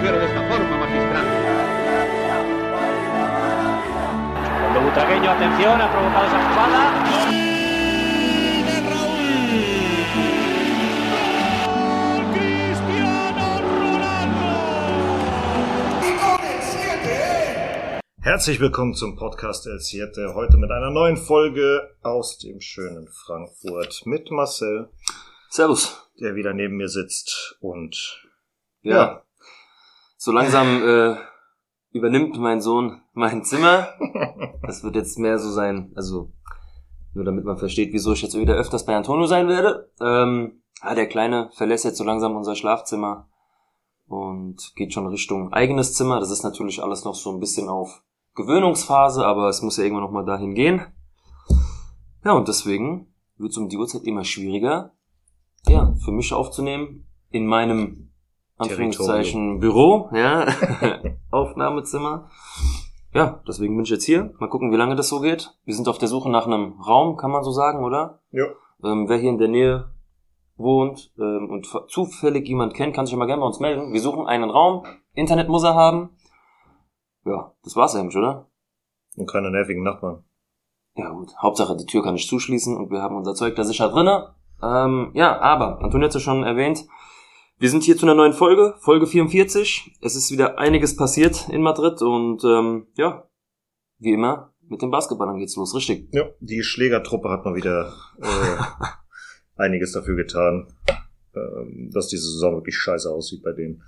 mujer de esta forma, magistral. Cuando Butragueño, atención, ha provocado esa jugada. Herzlich willkommen zum Podcast El Siete. Heute mit einer neuen Folge aus dem schönen Frankfurt mit Marcel, Servus. der wieder neben mir sitzt und Ja. Ja. So langsam äh, übernimmt mein Sohn mein Zimmer. Das wird jetzt mehr so sein, also nur damit man versteht, wieso ich jetzt wieder öfters bei Antonio sein werde. Ähm, ja, der Kleine verlässt jetzt so langsam unser Schlafzimmer und geht schon Richtung eigenes Zimmer. Das ist natürlich alles noch so ein bisschen auf Gewöhnungsphase, aber es muss ja irgendwann noch mal dahin gehen. Ja, und deswegen wird es um die Uhrzeit immer schwieriger, ja, für mich aufzunehmen in meinem Anführungszeichen Büro, ja, Aufnahmezimmer. Ja, deswegen bin ich jetzt hier. Mal gucken, wie lange das so geht. Wir sind auf der Suche nach einem Raum, kann man so sagen, oder? ja, Ähm, wer hier in der Nähe wohnt ähm, und zufällig jemand kennt, kann sich immer gerne bei uns melden. Wir suchen einen Raum. Internet muss er haben. Ja, das war's eigentlich, oder? und keine nervigen Nachbarn. Ja gut, Hauptsache die Tür kann ich zuschließen und wir haben unser Zeug da sicher drinne. Ähm, ja, aber, Antonio hat es ja schon erwähnt, wir sind hier zu einer neuen Folge, Folge 44. Es ist wieder einiges passiert in Madrid und ähm, ja, wie immer, mit den Basketballern geht's los, richtig. Ja, die Schlägertruppe hat mal wieder äh, einiges dafür getan, ähm, dass diese Saison wirklich scheiße aussieht bei denen.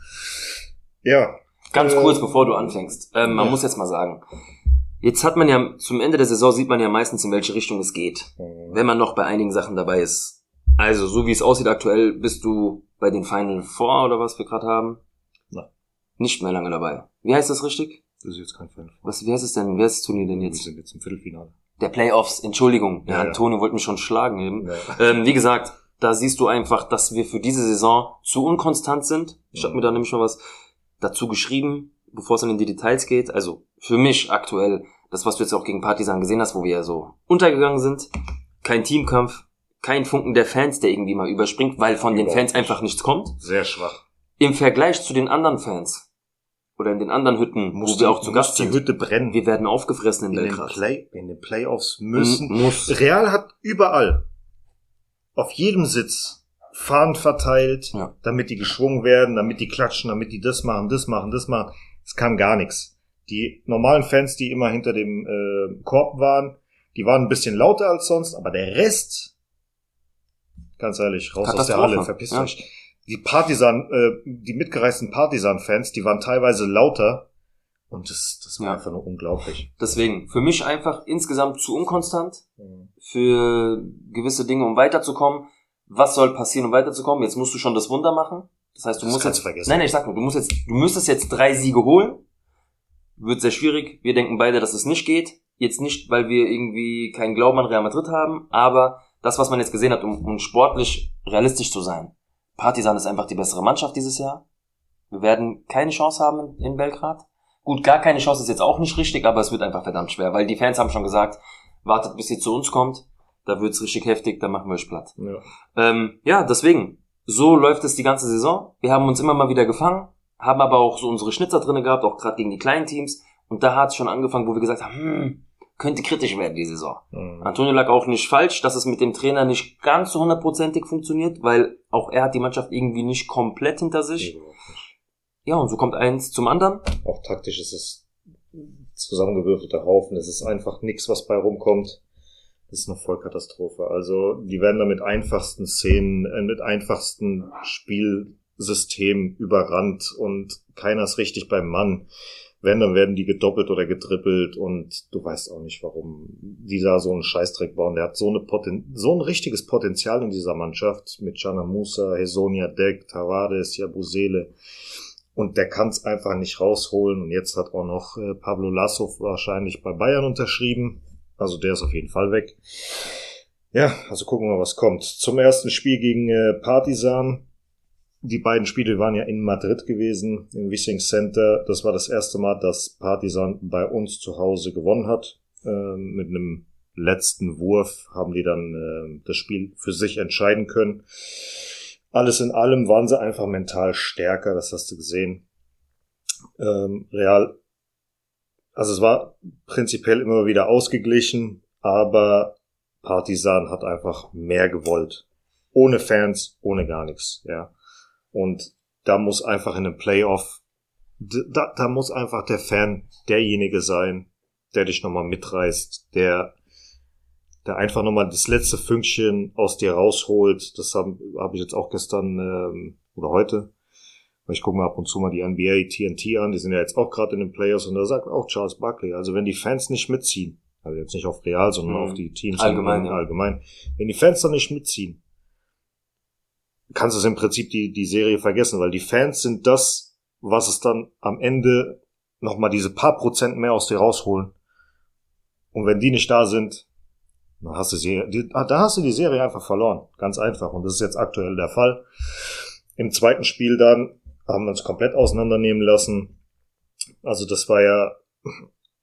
Ja, Ganz Äh, kurz, bevor du anfängst. Ähm, man ja. muss jetzt mal sagen, jetzt hat man ja, zum Ende der Saison sieht man ja meistens, in welche Richtung es geht. äh, wenn man noch bei einigen Sachen dabei ist. Also, so wie es aussieht aktuell, bist du bei den Final Four oder was wir gerade haben? Nein. Nicht mehr lange dabei. Wie heißt das richtig? das ist jetzt kein Fan. Was, wie heißt es denn? Wer ist das Turnier denn Wir jetzt? sind jetzt im Viertelfinale. Der Playoffs, Entschuldigung. Ja, Ja, ja. Antonio wollte mich schon schlagen eben. Ja. Ähm, wie gesagt, da siehst du einfach, dass wir für diese Saison zu unkonstant sind. Ich habe mir da nämlich schon was dazu geschrieben, bevor es dann in die Details geht. Also für mich aktuell, das, was du jetzt auch gegen Partisan gesehen hast, wo wir ja so untergegangen sind, kein Teamkampf, kein Funken der Fans, der irgendwie mal überspringt, weil von den Fans einfach nichts kommt. Sehr schwach. Im Vergleich zu den anderen Fans oder in den anderen Hütten, wo wir auch zu Gast die sind, Hütte brennen. wir werden aufgefressen in in den, Belgrad. Play, in den Playoffs müssen. M- muss. Real hat überall, auf jedem Sitz, Fahnen verteilt, Ja. damit die geschwungen werden, damit die klatschen, damit die das machen, das machen, das machen. Es kam gar nichts. Die normalen Fans, die immer hinter dem äh, Korb waren, die waren ein bisschen lauter als sonst, aber der Rest, ganz ehrlich, raus aus der. Halle, verpisst Ja. euch. Die Partisan, äh, die mitgereisten Partisan-Fans, die waren teilweise lauter und das, das war Ja. einfach nur unglaublich. Deswegen, für mich einfach insgesamt zu unkonstant. für gewisse Dinge, um weiterzukommen. Was soll passieren, um weiterzukommen? Jetzt musst du schon das Wunder machen. Das heißt, du Das musst jetzt, vergessen. nein, nein, ich sag nur, du musst jetzt, du müsstest jetzt drei Siege holen. Wird sehr schwierig. Wir denken beide, dass es nicht geht. Jetzt nicht, weil wir irgendwie keinen Glauben an Real Madrid haben, aber das, was man jetzt gesehen hat, um, um sportlich realistisch zu sein. Partizan ist einfach die bessere Mannschaft dieses Jahr. Wir werden keine Chance haben in, in Belgrad. Gut, gar keine Chance ist jetzt auch nicht richtig, aber es wird einfach verdammt schwer, weil die Fans haben schon gesagt, wartet bis sie zu uns kommt, da wird's richtig heftig, da machen wir euch platt. Ja. Ähm, ja, deswegen, so läuft es die ganze Saison. Wir haben uns immer mal wieder gefangen, haben aber auch so unsere Schnitzer drinne gehabt, auch gerade gegen die kleinen Teams. Und da hat es schon angefangen, wo wir gesagt haben, hm, könnte kritisch werden die Saison. Mhm. Antonio lag auch nicht falsch, dass es mit dem Trainer nicht ganz so hundertprozentig funktioniert, weil auch er hat die Mannschaft irgendwie nicht komplett hinter sich. Nicht. Ja, und so kommt eins zum anderen. Auch taktisch ist es zusammengewürfelter Haufen. Es ist einfach nichts, was bei rumkommt. Das ist eine Vollkatastrophe. Also die werden da mit einfachsten Szenen, äh, mit einfachsten Spielsystemen überrannt und keiner ist richtig beim Mann. Wenn, dann werden die gedoppelt oder getrippelt und du weißt auch nicht, warum die da so einen Scheißdreck bauen. Der hat so, eine Poten so ein richtiges Potenzial in dieser Mannschaft mit Jana Musa, Hesonia Deck, Tavares, Jabusele. Und der kann es einfach nicht rausholen. Und jetzt hat auch noch äh, Pablo Lasso wahrscheinlich bei Bayern unterschrieben. Also der ist auf jeden Fall weg. Ja, also gucken wir mal, was kommt. Zum ersten Spiel gegen äh, Partizan. Die beiden Spiele waren ja in Madrid gewesen, im Wissing Center. Das war das erste Mal, dass Partizan bei uns zu Hause gewonnen hat. Ähm, mit einem letzten Wurf haben die dann äh, das Spiel für sich entscheiden können. Alles in allem waren sie einfach mental stärker, das hast du gesehen. Ähm, Real, also es war prinzipiell immer wieder ausgeglichen, aber Partisan hat einfach mehr gewollt. Ohne Fans, ohne gar nichts, ja. Und da muss einfach in einem Playoff, da, da muss einfach der Fan derjenige sein, der dich nochmal mitreißt, der, der einfach nochmal das letzte Fünkchen aus dir rausholt. Das habe hab ich jetzt auch gestern ähm, oder heute. Weil ich gucke mir ab und zu mal die NBA TNT an, die sind ja jetzt auch gerade in den Players und da sagt auch Charles Buckley, also wenn die Fans nicht mitziehen, also jetzt nicht auf Real, sondern mhm. auf die Teams allgemein, ja. allgemein, wenn die Fans da nicht mitziehen, kannst du im Prinzip die, die Serie vergessen, weil die Fans sind das, was es dann am Ende nochmal diese paar Prozent mehr aus dir rausholen. Und wenn die nicht da sind, dann hast du sie, die, ah, da hast du die Serie einfach verloren. Ganz einfach. Und das ist jetzt aktuell der Fall. Im zweiten Spiel dann haben wir uns komplett auseinandernehmen lassen. Also das war ja,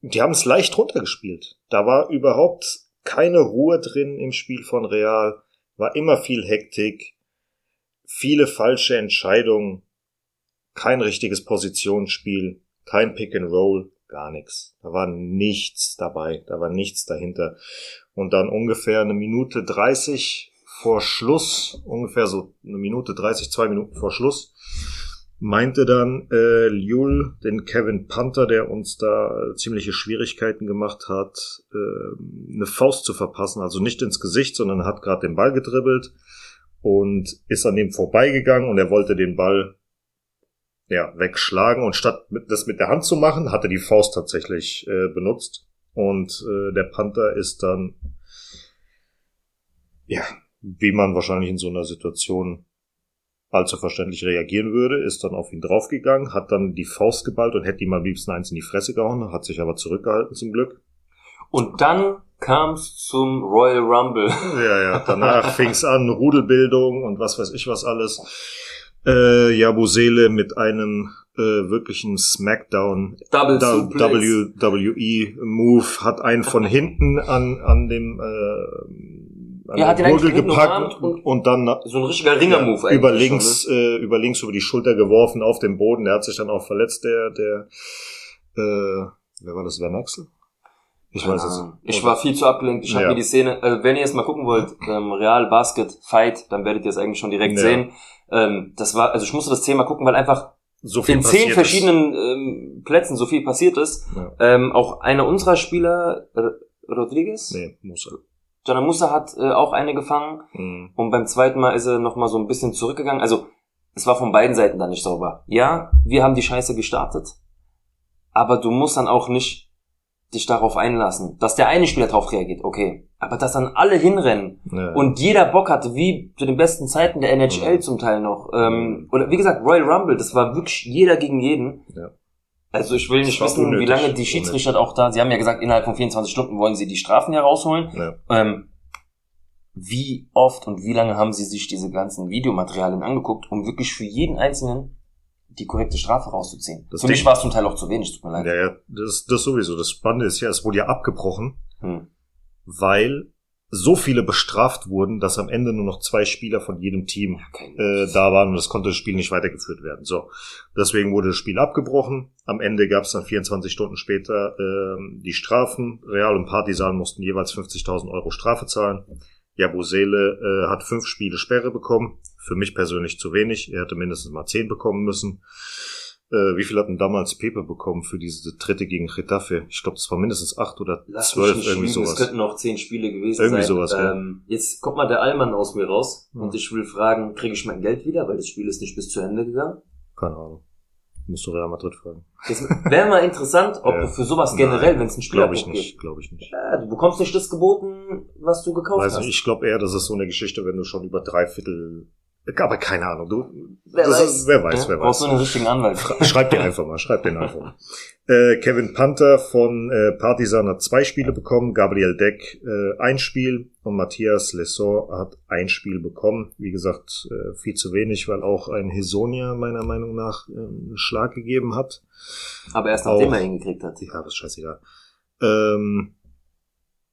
die haben es leicht runtergespielt. Da war überhaupt keine Ruhe drin im Spiel von Real. War immer viel Hektik, viele falsche Entscheidungen, kein richtiges Positionsspiel, kein Pick and Roll, gar nichts. Da war nichts dabei, da war nichts dahinter. Und dann ungefähr eine Minute 30 vor Schluss, ungefähr so eine Minute 30, zwei Minuten vor Schluss, meinte dann äh, Liul, den Kevin Panther, der uns da ziemliche Schwierigkeiten gemacht hat, äh, eine Faust zu verpassen. Also nicht ins Gesicht, sondern hat gerade den Ball gedribbelt und ist an dem vorbeigegangen und er wollte den Ball ja, wegschlagen und statt das mit der Hand zu machen, hat er die Faust tatsächlich äh, benutzt und äh, der Panther ist dann ja, wie man wahrscheinlich in so einer Situation allzu verständlich reagieren würde, ist dann auf ihn draufgegangen, hat dann die Faust geballt und hätte ihm am liebsten eins in die Fresse gehauen, hat sich aber zurückgehalten zum Glück. Und dann kam es zum Royal Rumble. Ja, ja, danach fing es an, Rudelbildung und was weiß ich was alles. Äh, Jabusele mit einem äh, wirklichen Smackdown Double WWE Move hat einen von hinten an an dem äh, an er hat den Gurgel gepackt und, und dann so ein richtiger Ringer-Move ja, über links schon, ne? äh, über links über die Schulter geworfen auf den Boden. Der hat sich dann auch verletzt, der der äh, wer war das, Van Axel? Ich weiß es nicht. Ich war viel zu abgelenkt. Ich habe ja. mir die Szene, also wenn ihr jetzt mal gucken wollt, ähm, Real Basket Fight, dann werdet ihr es eigentlich schon direkt ja. sehen. Ähm, das war, also ich musste das Thema gucken, weil einfach so viel in zehn verschiedenen ähm, Plätzen so viel passiert ist. Ja. Ähm, auch einer unserer Spieler, R Rodriguez? Nee, Musa. Jana Musa hat äh, auch eine gefangen mhm. und beim zweiten Mal ist er nochmal so ein bisschen zurückgegangen. Also es war von beiden Seiten dann nicht sauber. Ja, wir haben die Scheiße gestartet, aber du musst dann auch nicht dich darauf einlassen. Dass der eine Spieler darauf reagiert, okay. Aber dass dann alle hinrennen ja. und jeder Bock hatte, wie zu den besten Zeiten der NHL ja. zum Teil noch. Ähm, oder wie gesagt, Royal Rumble, das war wirklich jeder gegen jeden. Ja. Also ich will nicht wissen, unnötig. wie lange die Schiedsrichter unnötig. auch da, sie haben ja gesagt, innerhalb von 24 Stunden wollen sie die Strafen herausholen. Ja. Ähm, wie oft und wie lange haben sie sich diese ganzen Videomaterialien angeguckt, um wirklich für jeden einzelnen die korrekte Strafe rauszuziehen. Das Für mich war es zum Teil auch zu wenig, tut mir leid. Ja, ja, das, das sowieso. Das Spannende ist ja, es wurde ja abgebrochen, hm. weil so viele bestraft wurden, dass am Ende nur noch zwei Spieler von jedem Team äh, da waren und das konnte das Spiel nicht weitergeführt werden. So, deswegen wurde das Spiel abgebrochen. Am Ende gab es dann 24 Stunden später äh, die Strafen. Real und Partisan mussten jeweils 50.000 Euro Strafe zahlen. Jabusele äh, hat fünf Spiele Sperre bekommen. Für mich persönlich zu wenig. Er hätte mindestens mal zehn bekommen müssen. Äh, wie viel hatten damals Pepe bekommen für diese dritte gegen Getafe? Ich glaube, das war mindestens acht oder Lass zwölf, irgendwie sowas. Es könnten noch zehn Spiele gewesen irgendwie sein. sowas, ähm, ja. Jetzt kommt mal der Allmann aus mir raus hm. und ich will fragen, kriege ich mein Geld wieder, weil das Spiel ist nicht bis zu Ende gegangen? Keine Ahnung. Musst du Real Madrid fragen. Das wäre mal interessant, ob ja. du für sowas generell, wenn es ein Spiel Glaube ich nicht, glaube ich nicht. Ja, du bekommst nicht das geboten, was du gekauft Weiß hast. Ich glaube eher, das ist so eine Geschichte, wenn du schon über drei Viertel aber keine Ahnung, du, wer weiß, ist, wer weiß, ja, wer brauchst weiß. du einen richtigen Anwalt. Schreib dir einfach mal, schreib den einfach mal. Äh, Kevin Panther von äh, Partisan hat zwei Spiele bekommen, Gabriel Deck äh, ein Spiel und Matthias Lesor hat ein Spiel bekommen. Wie gesagt, äh, viel zu wenig, weil auch ein Hesonia meiner Meinung nach äh, einen Schlag gegeben hat. Aber erst nachdem auch, er ihn gekriegt hat. Ja, das ist scheißegal. Ähm,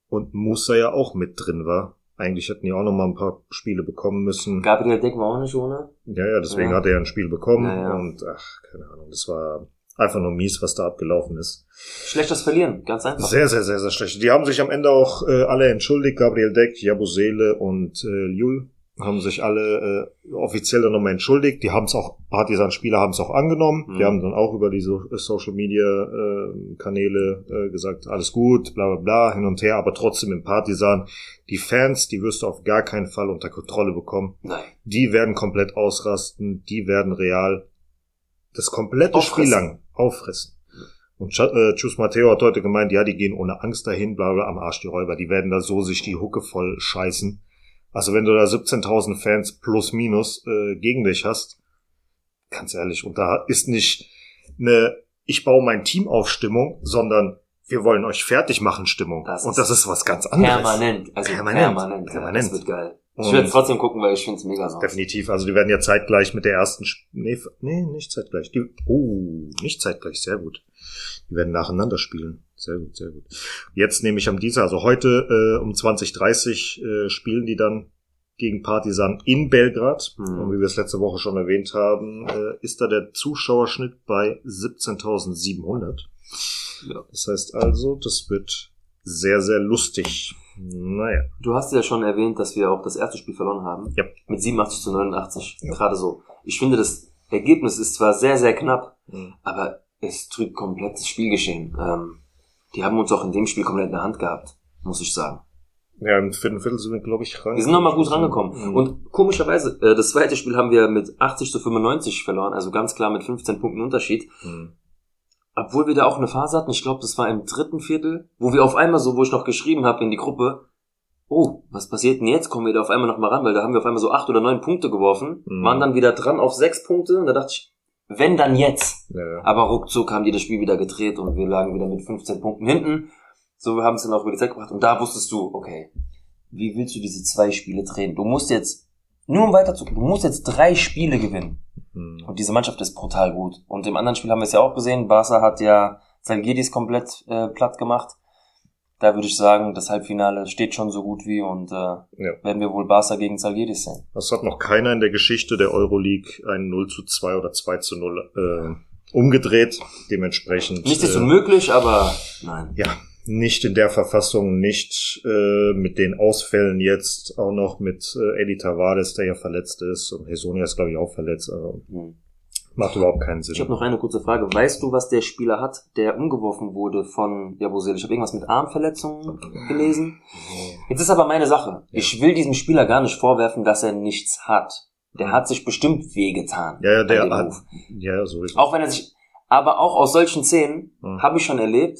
und Musa ja auch mit drin war. Eigentlich hätten die auch noch mal ein paar Spiele bekommen müssen. Gabriel Deck war auch nicht ohne. Ja, ja, deswegen ja. hat er ja ein Spiel bekommen. Ja, ja. Und ach, keine Ahnung, das war einfach nur mies, was da abgelaufen ist. Schlechtes Verlieren, ganz einfach. Sehr, sehr, sehr, sehr schlecht. Die haben sich am Ende auch äh, alle entschuldigt. Gabriel Deck, Jabusele und äh, Jul haben sich alle äh, offiziell dann nochmal entschuldigt. Die haben es auch, Partisan-Spieler haben es auch angenommen. Mhm. Die haben dann auch über diese Social Media äh, äh, gesagt, alles gut, bla bla bla, hin und her, aber trotzdem im Partisan. Die Fans, die wirst du auf gar keinen Fall unter Kontrolle bekommen. Nein. Die werden komplett ausrasten, die werden real das komplette Auffressen. Spiel lang auffressen. Und Ch äh, Chus Matteo hat heute gemeint, ja, die gehen ohne Angst dahin, bla bla, am Arsch die Räuber. Die werden da so sich die Hucke voll scheißen. Also wenn du da 17.000 Fans plus minus äh, gegen dich hast, ganz ehrlich, und da ist nicht eine ich baue mein Team auf Stimmung, sondern wir wollen euch fertig machen Stimmung. Das und das ist was ganz anderes. Permanent. Also Permanent. permanent. Permanent. Ja, das wird geil. Ich werde trotzdem gucken, weil ich finde es mega so. Definitiv. Also die werden ja zeitgleich mit der ersten, Sp nee, nee, nicht zeitgleich. Die, oh, nicht zeitgleich, sehr gut. Die werden nacheinander spielen. Sehr gut, sehr gut. Jetzt nehme ich am Dienstag, also heute äh, um 20.30 äh, spielen die dann gegen Partisan in Belgrad. Mhm. Und wie wir es letzte Woche schon erwähnt haben, äh, ist da der Zuschauerschnitt bei 17.700. Ja. Das heißt also, das wird sehr, sehr lustig. Naja. Du hast ja schon erwähnt, dass wir auch das erste Spiel verloren haben. Ja. Mit 87 zu 89. Ja. Gerade so. Ich finde, das Ergebnis ist zwar sehr, sehr knapp, Mhm. aber es trügt komplett das Spielgeschehen. Ähm, die haben uns auch in dem Spiel komplett in der Hand gehabt, muss ich sagen. Ja, im vierten Viertel sind wir, glaube ich, ran. Wir sind nochmal gut rangekommen. Mhm. Und komischerweise, äh, das zweite Spiel haben wir mit 80 zu 95 verloren, also ganz klar mit 15 Punkten Unterschied. Mhm. Obwohl wir da auch eine Phase hatten, ich glaube, das war im dritten Viertel, wo wir auf einmal so, wo ich noch geschrieben habe in die Gruppe, oh, was passiert denn jetzt? Kommen wir da auf einmal noch mal ran, weil da haben wir auf einmal so acht oder neun Punkte geworfen, Mhm. waren dann wieder dran auf sechs Punkte und da dachte ich, wenn dann jetzt. Ja, ja. Aber ruckzuck haben die das Spiel wieder gedreht und wir lagen wieder mit 15 Punkten hinten. So, wir haben es dann auch über die Zeit gebracht und da wusstest du, okay, wie willst du diese zwei Spiele drehen? Du musst jetzt, nur um weiterzukommen, du musst jetzt drei Spiele gewinnen. Mhm. Und diese Mannschaft ist brutal gut. Und im anderen Spiel haben wir es ja auch gesehen. Barca hat ja Zalgiris komplett äh, platt gemacht. Da würde ich sagen, das Halbfinale steht schon so gut wie und äh, werden wir wohl Barca gegen Zalgiris sehen. Das hat noch keiner in der Geschichte der Euroleague ein 0 zu 2 oder 2 zu 0 äh, umgedreht. Dementsprechend. Nicht ist äh, unmöglich, aber nein. Ja, nicht in der Verfassung, nicht äh, mit den Ausfällen jetzt, auch noch mit äh, Eddie Tavares, der ja verletzt ist. Und Hesonia ist, glaube ich, auch verletzt. Also Hm. Macht überhaupt keinen Ich habe Sinn. noch eine kurze Frage. Weißt du, was der Spieler hat, der umgeworfen wurde von Jabusel? Ich habe irgendwas mit Armverletzungen gelesen. Jetzt ist aber meine Sache. Ich will diesem Spieler gar nicht vorwerfen, dass er nichts hat. Der hat sich bestimmt wehgetan. Ja, ja, der hat, ja, so ist es. Auch wenn er sich, aber auch aus solchen Szenen Mhm. habe ich schon erlebt.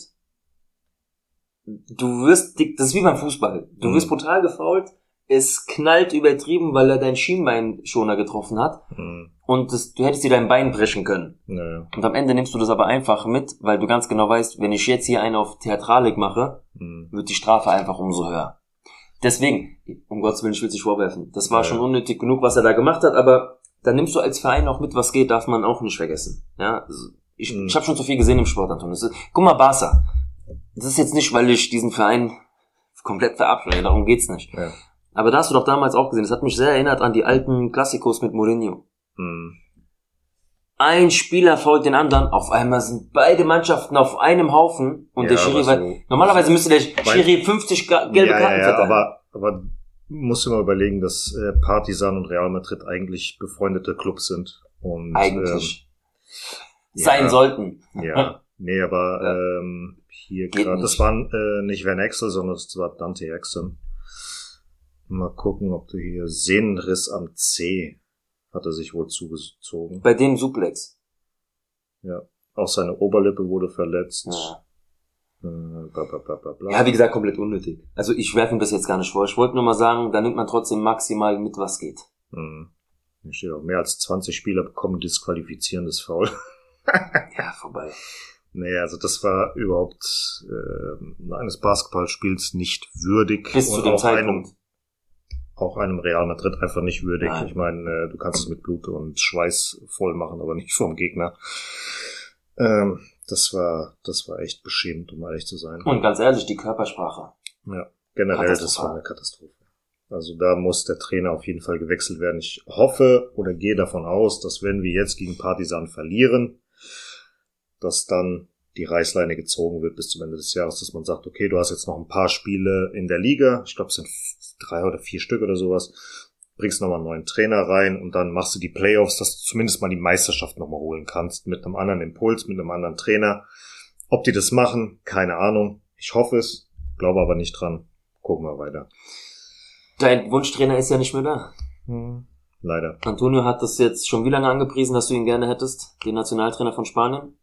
Du wirst, dick- das ist wie beim Fußball. Du Mhm. wirst brutal gefault. Es knallt übertrieben, weil er deinen Schienbeinschoner getroffen hat. Mhm. Und das, du hättest dir dein Bein brechen können. Naja. Und am Ende nimmst du das aber einfach mit, weil du ganz genau weißt, wenn ich jetzt hier einen auf Theatralik mache, Mhm. wird die Strafe einfach umso höher. Deswegen, um Gottes Willen, ich will es nicht vorwerfen. Das war Ja. schon unnötig genug, was er da gemacht hat, aber dann nimmst du als Verein auch mit, was geht, darf man auch nicht vergessen. Ja, also ich, Mhm. ich habe schon so viel gesehen im Sport, Anton. Das ist, guck mal, Barca. Das ist jetzt nicht, weil ich diesen Verein komplett verabscheue, darum geht's nicht. Ja. Aber da hast du doch damals auch gesehen, das hat mich sehr erinnert an die alten Klassikos mit Mourinho. Mhm. Ein Spieler fault den anderen, auf einmal sind beide Mannschaften auf einem Haufen und Ja, der Schiri war, so- normalerweise müsste der Schiri 50 ga- gelbe ja, Karten ja, verteilen. aber, aber musst du mal überlegen, dass äh, Partisan und Real Madrid eigentlich befreundete Clubs sind. Und, Eigentlich ähm, sein ja, sollten. Ja, nee, aber ähm, hier gerade, das waren äh, nicht Van Axel, sondern das war Dante Exum. Mal gucken, ob du hier Sehnenriss am C hat er sich wohl zugezogen. Bei dem Suplex. Ja, auch seine Oberlippe wurde verletzt. Ja. Äh, bla, bla, bla, bla, bla. ja, wie gesagt, komplett unnötig. Also ich werfe ihm das jetzt gar nicht vor. Ich wollte nur mal sagen, da nimmt man trotzdem maximal mit, was geht. Hm. Hier steht auch, mehr als 20 Spieler bekommen disqualifizierendes Foul. Ja, vorbei. Nee, also das war überhaupt äh, eines Basketballspiels nicht würdig. Bis zu dem Zeitpunkt. Einem, auch einem Real Madrid einfach nicht würdig. Nein. Ich meine, äh, du kannst es mit Blut und Schweiß voll machen, aber nicht vom Gegner. Ähm, das war, das war echt beschämend, um ehrlich zu sein. Und ganz ehrlich, die Körpersprache. Ja, generell, das war eine Katastrophe. Also da muss der Trainer auf jeden Fall gewechselt werden. Ich hoffe oder gehe davon aus, dass wenn wir jetzt gegen Partisan verlieren, dass dann die Reißleine gezogen wird bis zum Ende des Jahres, dass man sagt, okay, du hast jetzt noch ein paar Spiele in der Liga, ich glaube es sind drei oder vier Stück oder sowas, bringst nochmal einen neuen Trainer rein und dann machst du die Playoffs, dass du zumindest mal die Meisterschaft nochmal holen kannst mit einem anderen Impuls, mit einem anderen Trainer. Ob die das machen, keine Ahnung. Ich hoffe es, glaube aber nicht dran. Gucken wir weiter. Dein Wunschtrainer ist ja nicht mehr da. Hm, leider. Antonio hat das jetzt schon wie lange angepriesen, dass du ihn gerne hättest? Den Nationaltrainer von Spanien?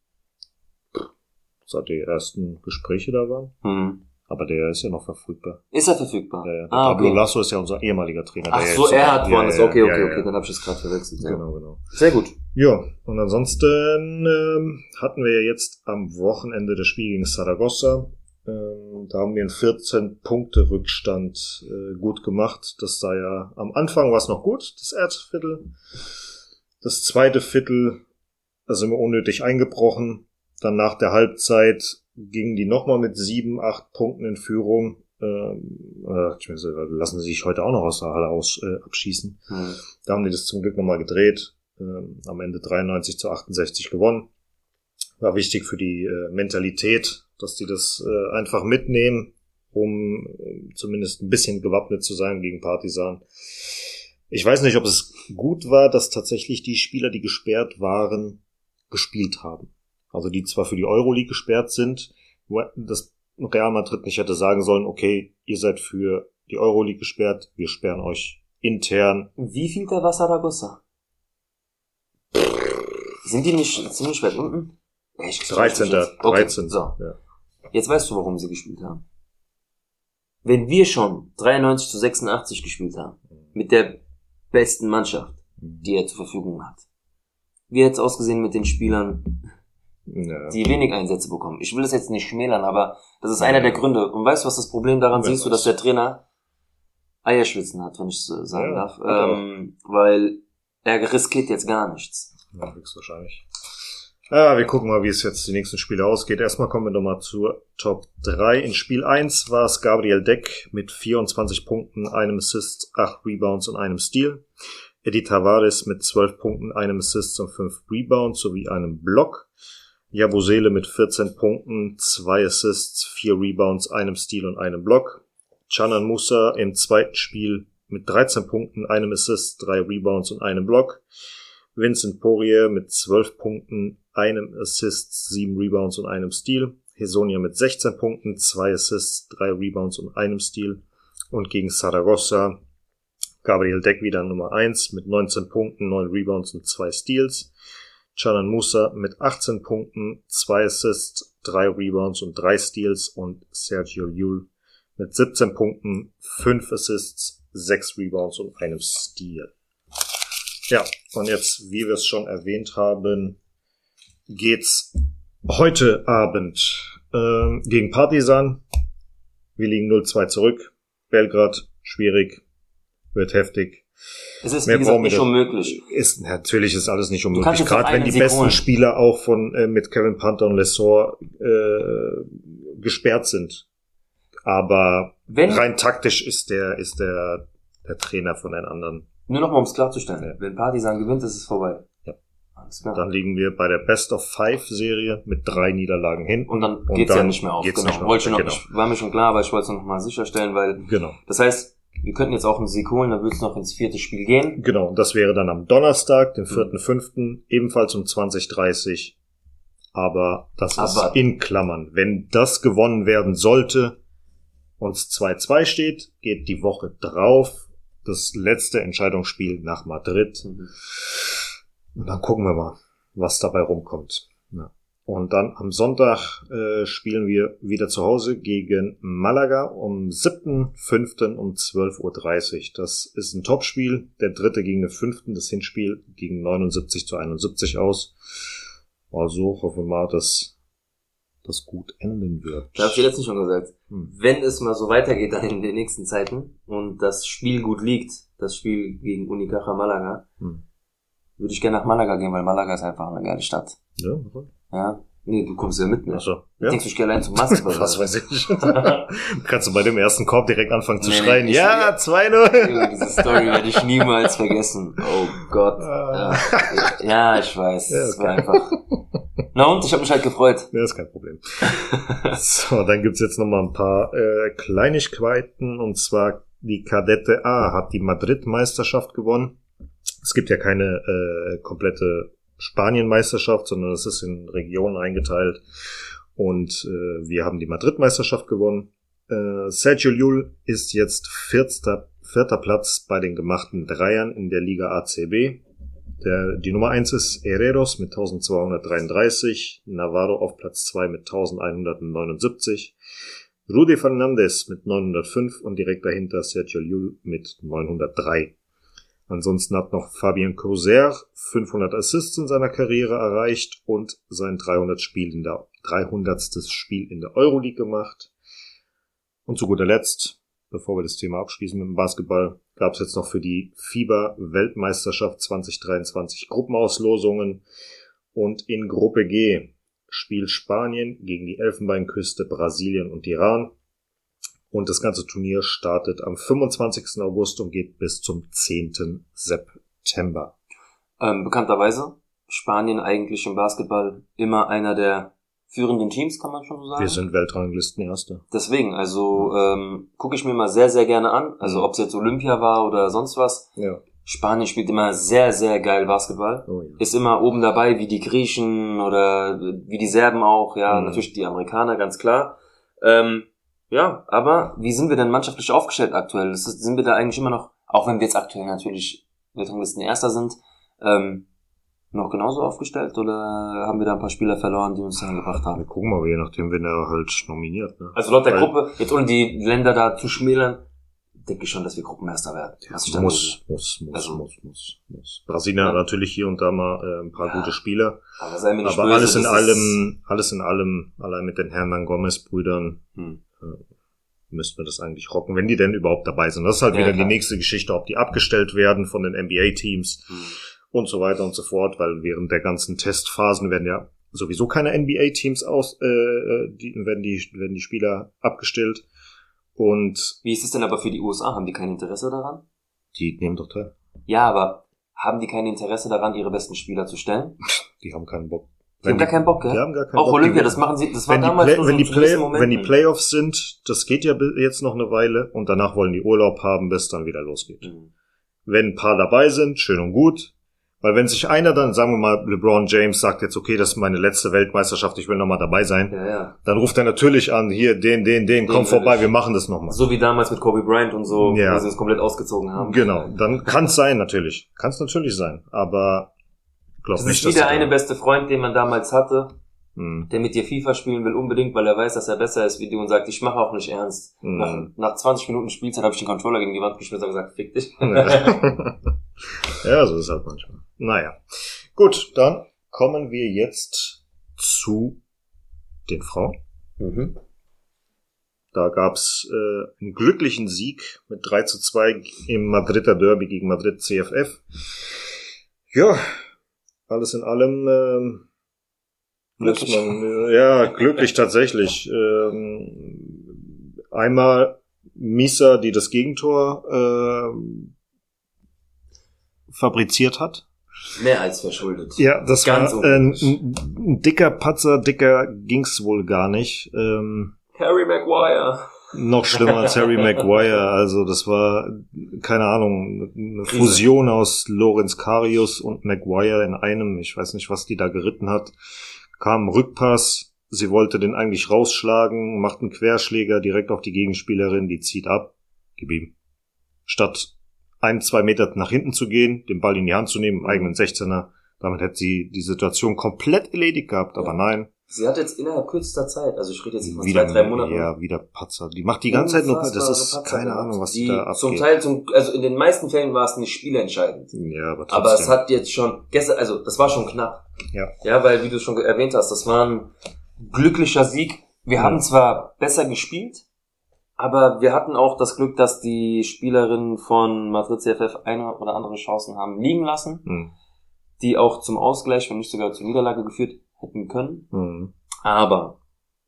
Seit die ersten Gespräche da waren. Hm. Aber der ist ja noch verfügbar. Ist er verfügbar? Ja, ja. Der Ah, Pablo okay. Lasso ist ja unser ehemaliger Trainer. Ach so, er hat woanders. ja, okay, okay, okay, dann habe ich es gerade verwechselt. Genau, genau. Sehr gut. Ja, und ansonsten ähm, hatten wir ja jetzt am Wochenende das Spiel gegen Saragossa. Ähm, da haben wir einen 14-Punkte-Rückstand äh, gut gemacht. Das sah ja am Anfang war es noch gut, das erste Viertel. Das zweite Viertel, da sind wir unnötig eingebrochen. Dann nach der Halbzeit gingen die nochmal mit sieben, acht Punkten in Führung. Ähm, äh, ich mir so, lassen sie sich heute auch noch aus der Halle aus, äh, abschießen. Hm. Da haben die das zum Glück nochmal gedreht. Ähm, am Ende 93 zu 68 gewonnen. War wichtig für die äh, Mentalität, dass die das äh, einfach mitnehmen, um äh, zumindest ein bisschen gewappnet zu sein gegen Partisan. Ich weiß nicht, ob es gut war, dass tatsächlich die Spieler, die gesperrt waren, gespielt haben. Also die zwar für die Euroleague gesperrt sind, wo das Real Madrid nicht hätte sagen sollen, okay, ihr seid für die Euroleague gesperrt, wir sperren euch intern Wie viel der war Saragossa? Sind die nicht ziemlich weit unten? Ich- 13. Okay, 13. So. Ja. Jetzt weißt du, warum sie gespielt haben. Wenn wir schon 93 zu 86 gespielt haben, mit der besten Mannschaft, die er zur Verfügung hat, wie hätte es ausgesehen mit den Spielern, Ja. die wenig Einsätze bekommen? Ich will das jetzt nicht schmälern, aber das ist einer der Gründe. Und weißt du, was das Problem daran Wer siehst du, dass der Trainer Eierschwitzen hat, wenn ich so sagen Ja, darf. Ähm, weil er riskiert jetzt gar nichts. Ja, höchstwahrscheinlich. Ja, wir gucken mal, wie es jetzt die nächsten Spiele ausgeht. Erstmal kommen wir nochmal zur Top 3. In Spiel 1 war es Gabriel Deck mit 24 Punkten, einem Assist, 8 Rebounds und einem Steal. Eddie Tavares mit 12 Punkten, einem Assist und 5 Rebounds sowie einem Block. Jabusele mit 14 Punkten, 2 Assists, 4 Rebounds, einem Steal und einem Block. Canan Musa im zweiten Spiel mit 13 Punkten, einem Assist, 3 Rebounds und einem Block. Vincent Poirier mit 12 Punkten, einem Assist, 7 Rebounds und einem Steal. Hesonia mit 16 Punkten, 2 Assists, 3 Rebounds und einem Steal. Und gegen Saragossa Gabriel Deck wieder Nummer 1 mit 19 Punkten, 9 Rebounds und 2 Steals. Canan Musa mit 18 Punkten, 2 Assists, 3 Rebounds und 3 Steals. Und Sergio Llull mit 17 Punkten, 5 Assists, 6 Rebounds und einem Steal. Ja, und jetzt, wie wir es schon erwähnt haben, geht's heute Abend ähm, gegen Partizan. Wir liegen 0-2 zurück. Belgrad, schwierig, wird heftig. Es ist, Mehr wie gesagt, nicht unmöglich. Ist natürlich ist alles nicht unmöglich. Gerade auf wenn die Sieg besten. Spieler auch von äh, mit Kevin Panther und Lessor äh, gesperrt sind. Aber Wenn, rein taktisch ist der ist der der Trainer von den anderen. nur noch mal um es klarzustellen, Ja. wenn Partisan gewinnt, ist es vorbei. Ja. Alles klar. Dann liegen wir bei der Best of Five Serie mit drei Niederlagen hin. und dann und geht's ja dann nicht mehr auf. geht's Genau. nicht mehr wollte ich auf, noch, genau. ich, war mir schon klar, aber ich wollte es noch mal sicherstellen, weil Genau. das heißt, wir könnten jetzt auch einen Sieg holen, dann würde es noch ins vierte Spiel gehen. Genau, und das wäre dann am Donnerstag, den Mhm. 4.5., ebenfalls um 20.30 Aber das Aber- ist in Klammern. Wenn das gewonnen werden sollte und es 2-2 steht, geht die Woche drauf das letzte Entscheidungsspiel nach Madrid. Mhm. Und dann gucken wir mal, was dabei rumkommt. Ja. Und dann am Sonntag äh, spielen wir wieder zu Hause gegen Malaga um 7.5. um 12.30 Uhr. Das ist ein Topspiel. Der dritte gegen den fünften. Das Hinspiel gegen 79 zu 71 aus. Also hoffen wir mal, dass das gut enden wird. Da habe ich dir letztens schon gesagt. Hm. Wenn es mal so weitergeht dann in den nächsten Zeiten und das Spiel gut liegt, das Spiel gegen Unicaja Malaga, Hm. würde ich gerne nach Malaga gehen, weil Malaga ist einfach eine geile Stadt. Ja, okay. Ja, Nee, du kommst ja mit mir. Achso. Ja? Denkst du, ich gehe allein zum Basketball? Was weiß ich. Kannst du bei dem ersten Korb direkt anfangen zu Nee, schreien. ich- Ja, 2-0. Junge, Diese Story werde ich niemals vergessen. Oh Gott. Ja, ja ich weiß. Ja, Es war einfach. Na und? Ich habe mich halt gefreut. Ja, ist kein Problem. so, dann gibt's jetzt noch mal ein paar äh, Kleinigkeiten. Und zwar die Kadette A hat die Madrid-Meisterschaft gewonnen. Es gibt ja keine äh, komplette Spanien-Meisterschaft, sondern es ist in Regionen eingeteilt. Und äh, wir haben die Madrid-Meisterschaft gewonnen. Äh, Sergio Llull ist jetzt vierter, vierter Platz bei den gemachten Dreiern in der Liga ACB. Der, die Nummer eins ist Herreros mit 1233, Navarro auf Platz zwei mit 1179, Rudy Fernandez mit 905 und direkt dahinter Sergio Llull mit 903. Ansonsten hat noch Fabien Coser 500 Assists in seiner Karriere erreicht und sein 300 Spiel in der 300. Spiel in der Euroleague gemacht. Und zu guter Letzt, bevor wir das Thema abschließen mit dem Basketball, gab es jetzt noch für die FIBA Weltmeisterschaft 2023 Gruppenauslosungen und in Gruppe G spielt Spanien gegen die Elfenbeinküste, Brasilien und Iran. Und das ganze Turnier startet am 25. August und geht bis zum 10. September. Ähm, bekannterweise Spanien eigentlich im Basketball immer einer der führenden Teams, kann man schon so sagen. Wir sind Weltranglisten Erste. Deswegen, also ähm, gucke ich mir mal sehr, sehr gerne an. Also Mhm. ob es jetzt Olympia war oder sonst was. Ja. Spanien spielt immer sehr, sehr geil Basketball. Oh ja. Ist immer oben dabei, wie die Griechen oder wie die Serben auch. Ja, Mhm. natürlich die Amerikaner, ganz klar. Ähm, ja, aber wie sind wir denn mannschaftlich aufgestellt aktuell? Ist, sind wir da eigentlich immer noch, auch wenn wir jetzt aktuell natürlich Weltranglisten Erster sind, ähm, noch genauso aufgestellt oder haben wir da ein paar Spieler verloren, die uns dahin gebracht haben? Wir gucken mal, je nachdem, wen er halt nominiert. Ne? Also laut der Weil- Gruppe, jetzt ohne die Länder da zu schmälern, denke ich schon, dass wir Gruppenmeister werden. Ich dann Muss, muss, muss, Also- muss, muss, muss. Brasilien hat Ja. natürlich hier und da mal äh, ein paar Ja. gute Spieler. Aber Aber böse, alles in allem, alles in allem, allein mit den Hernan Gomez-Brüdern hm. Müssten wir das eigentlich rocken, wenn die denn überhaupt dabei sind. Das ist halt Ja, wieder klar. die nächste Geschichte, ob die abgestellt werden von den NBA-Teams Hm. und so weiter und so fort, weil während der ganzen Testphasen werden ja sowieso keine NBA-Teams aus, äh, äh, die, werden die, werden die Spieler abgestellt und Wie ist es denn aber für die USA? Haben die kein Interesse daran? die nehmen doch teil. Ja, aber haben die kein Interesse daran, ihre besten Spieler zu stellen? Die haben keinen Bock. Die haben gar keinen Bock, Die gell? haben gar keinen Auch Bock. Olympia, Die- das machen sie, das war wenn die, damals Play, nur wenn, so die zu Play, gewissen wenn die. Playoffs sind, das geht ja jetzt noch eine Weile und danach wollen die Urlaub haben, bis dann wieder losgeht. Hm. Wenn ein paar dabei sind, schön und gut. Weil wenn sich einer dann, sagen wir mal, LeBron James sagt jetzt, okay, das ist meine letzte Weltmeisterschaft, ich will nochmal dabei sein, Ja, ja. dann ruft er natürlich an, hier, den, den, den, komm Den will vorbei, ich. wir machen das nochmal. So wie damals mit Kobe Bryant und so, Ja. wo sie uns komplett ausgezogen haben. Genau, dann kann es sein, natürlich. Kann es natürlich sein, aber glaub Das nicht, ist dass wie der die da- eine beste Freund, den man damals hatte, Hm, der mit dir FIFA spielen will, unbedingt, weil er weiß, dass er besser ist wie du und sagt, ich mache auch nicht ernst. hm. Nach, nach 20 Minuten Spielzeit habe ich den Controller gegen die Wand geschmissen und gesagt, fick dich. ja, so ist halt manchmal. Naja. Gut, dann kommen wir jetzt zu den Frauen. mhm. Da gab's äh, einen glücklichen Sieg mit 3 zu 2 im Madrider Derby gegen Madrid CFF. Ja, alles in allem ähm, muss man, äh, ja, glücklich tatsächlich. Ähm, einmal Misa, die das Gegentor ähm, fabriziert hat. Mehr als verschuldet. Ja, das Ganz war äh, ein, ein dicker Patzer, dicker ging's wohl gar nicht. Ähm, Harry Maguire. Noch schlimmer als Harry Maguire. Also das war, keine Ahnung, eine. Fusion aus Lorenz Karius und Maguire in einem. Ich weiß nicht, was die da geritten hat. Kam Rückpass. Sie wollte den eigentlich rausschlagen, macht einen Querschläger direkt auf die Gegenspielerin, die zieht ab. Gib ihm. Statt ein, zwei Meter nach hinten zu gehen, den Ball in die Hand zu nehmen, eigenen 16er, damit hätte sie die Situation komplett erledigt gehabt, aber Ja. nein, Sie hat jetzt innerhalb kürzester Zeit, also ich rede jetzt von wieder, zwei, drei Monaten. ja, wieder Patzer. Die macht die ganze Zeit nur, das unfassbare ist Patzer keine Ahnung, was die da abgeht. Zum Teil, zum, also in den meisten Fällen war es nicht spielentscheidend. ja, aber trotzdem. Aber es hat jetzt schon, gestern, also das war schon knapp. Ja. Ja, weil, wie du schon erwähnt hast, das war ein glücklicher Sieg. Wir Ja. haben zwar besser gespielt, aber wir hatten auch das Glück, dass die Spielerinnen von Madrid CFF eine oder andere Chancen haben liegen lassen, Hm. die auch zum Ausgleich, wenn nicht sogar zur Niederlage geführt hätten können. Mhm. Aber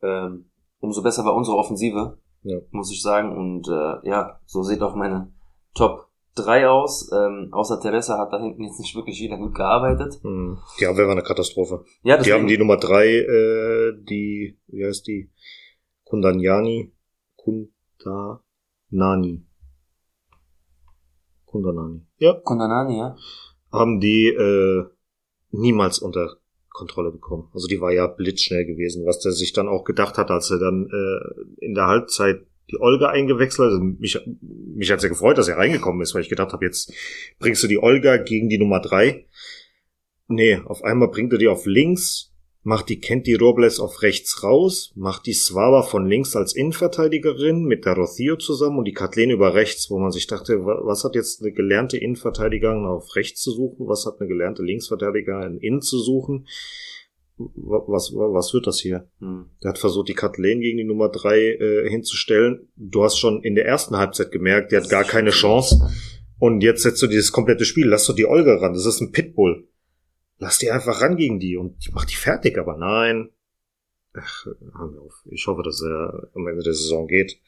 ähm, umso besser war unsere Offensive, Ja. muss ich sagen. Und äh, ja, so sieht auch meine Top 3 aus. Ähm, außer Teresa hat da hinten jetzt nicht wirklich jeder gut gearbeitet. Mhm. Die Abwehr war eine Katastrophe. Ja, Die haben die Nummer drei, äh, die, wie heißt die? Kundanyani. Kundanani. Kundanani. Ja. Kondanani, ja. Haben die äh, niemals unter Kontrolle bekommen. Also die war ja blitzschnell gewesen, was der sich dann auch gedacht hat, als er dann äh, in der Halbzeit die Olga eingewechselt hat. Also mich, mich hat's ja gefreut, dass er reingekommen ist, weil ich gedacht habe, jetzt bringst du die Olga gegen die Nummer drei. Nee, auf einmal bringt er die auf links, macht die Kenti Robles auf rechts raus, macht die Swava von links als Innenverteidigerin mit der Rocio zusammen und die Kathleen über rechts, wo man sich dachte, wa- was hat jetzt eine gelernte Innenverteidigerin auf rechts zu suchen, was hat eine gelernte Linksverteidigerin innen zu suchen? Wa- Was, wa- was wird das hier? Hm. Der hat versucht, die Kathleen gegen die Nummer drei äh, hinzustellen. Du hast schon in der ersten Halbzeit gemerkt, der hat gar keine Chance. Und jetzt setzt du dieses komplette Spiel, lass doch die Olga ran, das ist ein Pitbull. Lass die einfach ran gegen die und die macht die fertig, aber nein. Ach, hör mir auf. Ich hoffe, dass er am Ende der Saison geht.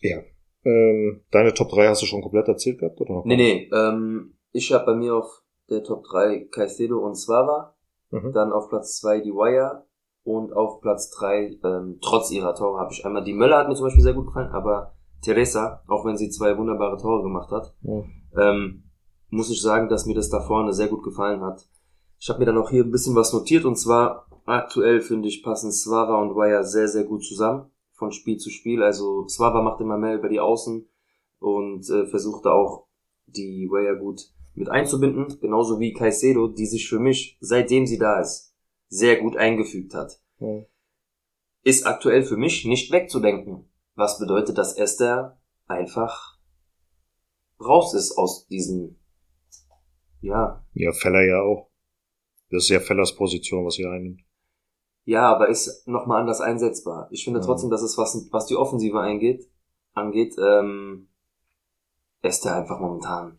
Ja. Ähm, deine Top 3 hast du schon komplett erzählt gehabt, oder? noch? Nee, nee, ähm, ich habe bei mir auf der Top 3 Caicedo und Swava, Mhm. dann auf Platz 2 die Wire und auf Platz 3, ähm, trotz ihrer Tore, habe ich einmal die Möller hat mir zum Beispiel sehr gut gefallen, aber Teresa, auch wenn sie zwei wunderbare Tore gemacht hat, Ja. ähm, muss ich sagen, dass mir das da vorne sehr gut gefallen hat. Ich habe mir dann auch hier ein bisschen was notiert und zwar aktuell finde ich passen Swava und Wire sehr, sehr gut zusammen von Spiel zu Spiel. Also Swava macht immer mehr über die Außen und äh, versucht da auch die Wire gut mit einzubinden, genauso wie Caicedo, die sich für mich, seitdem sie da ist, sehr gut eingefügt hat. Ja. Ist aktuell für mich nicht wegzudenken. Was bedeutet, dass Esther einfach raus ist aus diesen, ja, Ja, Feller ja auch. Das ist ja Fellers Position, was sie einnimmt. ja, aber ist nochmal anders einsetzbar. Ich finde Ja. trotzdem, dass es, was, was die Offensive eingeht, angeht, ähm, Esther einfach momentan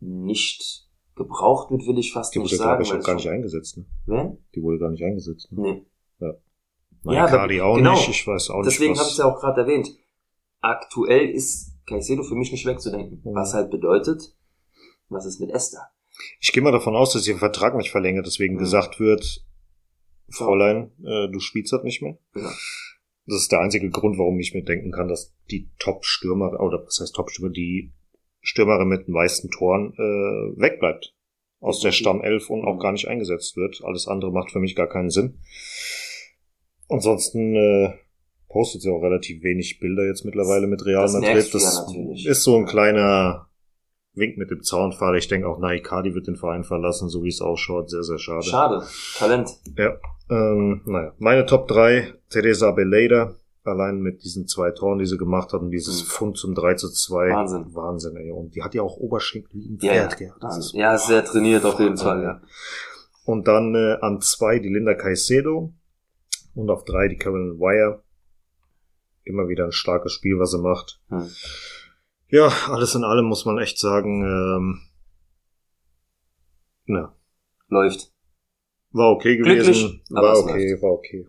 nicht gebraucht wird, will ich fast Die nicht wurde, glaube sagen. ich, auch gar nicht eingesetzt. Ne? Wen? Die wurde gar nicht eingesetzt. Ne? Nee. Nein, Ja, aber- Kadi auch genau. nicht. Ich weiß auch Deswegen nicht, habe ich es ja auch gerade erwähnt. Aktuell ist Caicedo für mich nicht wegzudenken. Mhm. Was halt bedeutet, was ist mit Esther? Ich gehe mal davon aus, dass ihr den Vertrag nicht verlängert, deswegen Mhm. gesagt wird, Fräulein, äh, du spielst das nicht mehr. Ja. Das ist der einzige Grund, warum ich mir denken kann, dass die Top-Stürmer, oder was heißt Top-Stürmer, die Stürmerin mit den meisten Toren äh, wegbleibt. Aus der Stammelf und auch Mhm. gar nicht eingesetzt wird. Alles andere macht für mich gar keinen Sinn. Ansonsten äh, postet sie auch relativ wenig Bilder jetzt mittlerweile mit Real Das Madrid. Das natürlich. ist so ein kleiner Wink mit dem Zaunpfahl. Ich denke auch Naikadi wird den Verein verlassen, so wie es ausschaut. Sehr, sehr schade. Schade. Talent. Ja. Ähm, naja, meine Top 3, Teresa Beleda, allein mit diesen zwei Toren, die sie gemacht hat und dieses Mhm. Pfund zum 3 zu 2. Wahnsinn. Wahnsinn, ey. Und die hat ja auch Oberschenkel wie ein Ja, Pferd, ja. gell. Das ist ja, sehr trainiert auf jeden Fall, ja. Und dann äh, an zwei die Linda Caicedo und auf drei die Carolyn Wire. Immer wieder ein starkes Spiel, was sie macht. Hm. Ja, alles in allem muss man echt sagen, ähm, na, Läuft. war okay Glücklich, gewesen. aber war okay, war okay.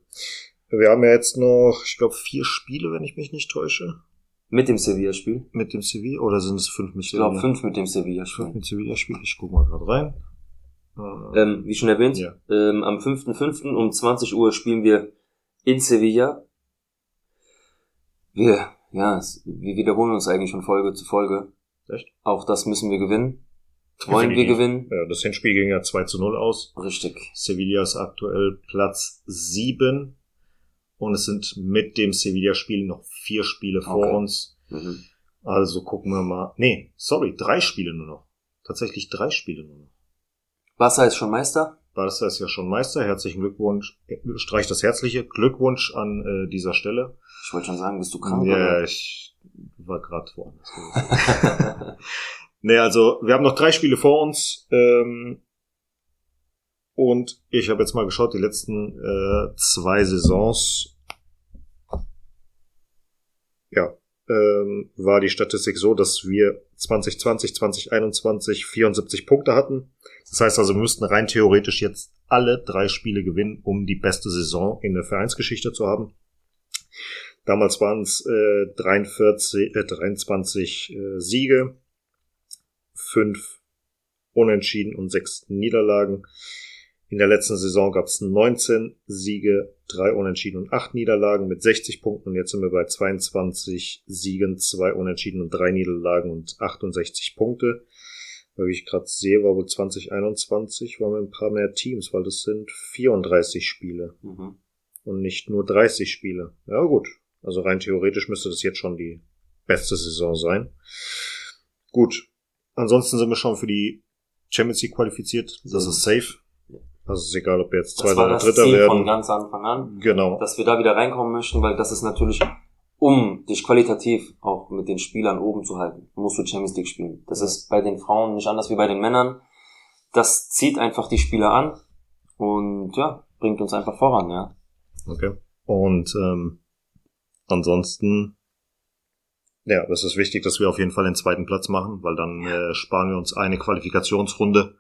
Wir haben ja jetzt noch, ich glaube, vier Spiele, wenn ich mich nicht täusche, Mit dem Sevilla-Spiel. mit dem Sevilla, oder sind es fünf mit Ich glaube Sevilla? fünf mit dem Fünf Sevilla-Spiel. mit Sevilla-Spiel. Ich guck mal gerade rein. Äh, Ähm, wie schon erwähnt, Ja. ähm, am 5.5. um 20 Uhr spielen wir in Sevilla. Wir, ja, es, wir wiederholen uns eigentlich von Folge zu Folge. Echt? Auch das müssen wir gewinnen. Wollen wir gewinnen? Ja, das Hinspiel ging ja 2 zu 0 aus. Richtig. Sevilla ist aktuell Platz 7 und es sind mit dem Sevilla-Spiel noch vier Spiele vor Okay. uns. Mhm. Also gucken wir mal. Nee, sorry, drei Spiele nur noch. Tatsächlich drei Spiele nur noch. Barca ist schon Meister. Barca ist ja schon Meister. Herzlichen Glückwunsch. Äh, Streich das herzliche Glückwunsch an äh, dieser Stelle. Ich wollte schon sagen, bist du krank? Ja, oder? ich war gerade woanders. nee, also wir haben noch drei Spiele vor uns. Ähm, und ich habe jetzt mal geschaut, die letzten äh, zwei Saisons. Ja, ähm, war die Statistik so, dass wir 2020, 2021 74 Punkte hatten. Das heißt also, wir müssten rein theoretisch jetzt alle drei Spiele gewinnen, um die beste Saison in der Vereinsgeschichte zu haben. Damals waren es äh, 43, äh, 23 äh, Siege, fünf Unentschieden und sechs Niederlagen. In der letzten Saison gab es 19 Siege, drei Unentschieden und acht Niederlagen mit 60 Punkten. Und jetzt sind wir bei 22 Siegen, zwei Unentschieden und drei Niederlagen und 68 Punkte. Weil wie ich gerade sehe, war wohl 2021 waren wir ein paar mehr Teams, weil das sind 34 Spiele Mhm. und nicht nur 30 Spiele. Ja gut, also rein theoretisch müsste das jetzt schon die beste Saison sein. Gut, ansonsten sind wir schon für die Champions League qualifiziert. Das ist safe. Also es ist egal, ob wir jetzt Zweiter oder das Dritter Ziel von werden. ganz Anfang an, Genau. dass wir da wieder reinkommen möchten, weil das ist natürlich, um dich qualitativ auch mit den Spielern oben zu halten, musst du Champions League spielen. Das ist bei den Frauen nicht anders wie bei den Männern. Das zieht einfach die Spieler an und ja, bringt uns einfach voran, ja. Okay. Und ähm, ansonsten, ja, das ist wichtig, dass wir auf jeden Fall den zweiten Platz machen, weil dann äh, sparen wir uns eine Qualifikationsrunde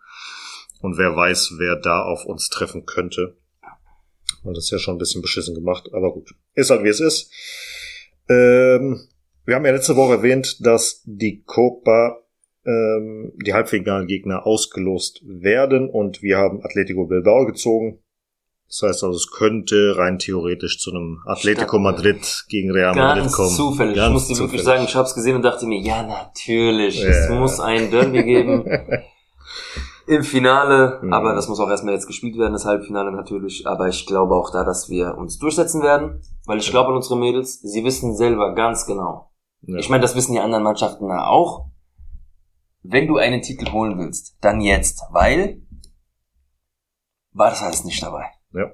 und wer weiß, wer da auf uns treffen könnte. Und das ist ja schon ein bisschen beschissen gemacht, aber gut. Ist halt wie es ist. Ähm, wir haben ja letzte Woche erwähnt, dass die Copa ähm, die Halbfinalgegner ausgelost werden und wir haben Atletico Bilbao gezogen. Das heißt also, es könnte rein theoretisch zu einem Atletico Madrid gegen Real Madrid Ganz kommen. zufällig. Ganz ich muss dir wirklich zufällig. sagen, ich habe es gesehen und dachte mir, ja, natürlich. Es Ja. muss ein Derby geben im Finale. Mhm. Aber das muss auch erstmal jetzt gespielt werden, das Halbfinale natürlich. Aber ich glaube auch da, dass wir uns durchsetzen werden. Weil ich glaube an unsere Mädels, sie wissen selber ganz genau. Ja. Ich meine, das wissen die anderen Mannschaften auch. Wenn du einen Titel holen willst, dann jetzt. Weil Barca ist nicht dabei. Ja.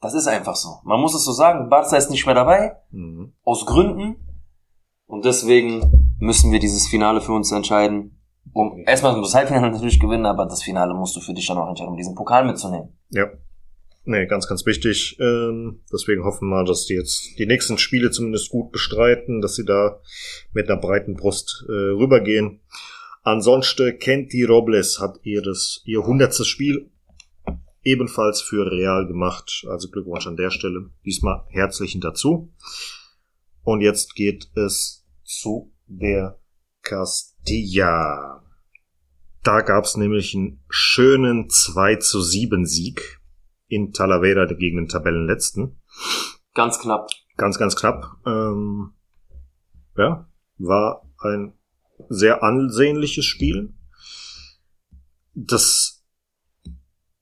Das ist einfach so. Man muss es so sagen, Barca ist nicht mehr dabei Mhm. aus Gründen. Und deswegen müssen wir dieses Finale für uns entscheiden. Um, erstmal das Halbfinale natürlich gewinnen, aber das Finale musst du für dich dann auch entscheiden, um diesen Pokal mitzunehmen. Ja. Nee, ganz, ganz wichtig. Ähm, deswegen hoffen wir, dass die jetzt die nächsten Spiele zumindest gut bestreiten, dass sie da mit einer breiten Brust äh, rübergehen. Ansonsten Kenti Robles hat ihres, ihr hundertstes Spiel ebenfalls für Real gemacht. Also Glückwunsch an der Stelle. Diesmal herzlichen dazu. Und jetzt geht es zu der Castilla. Da gab es nämlich einen schönen 2 zu 7 Sieg in Talavera gegen den Tabellenletzten. Ganz knapp. Ganz, ganz knapp. Ähm, ja, war ein sehr ansehnliches Spiel. Das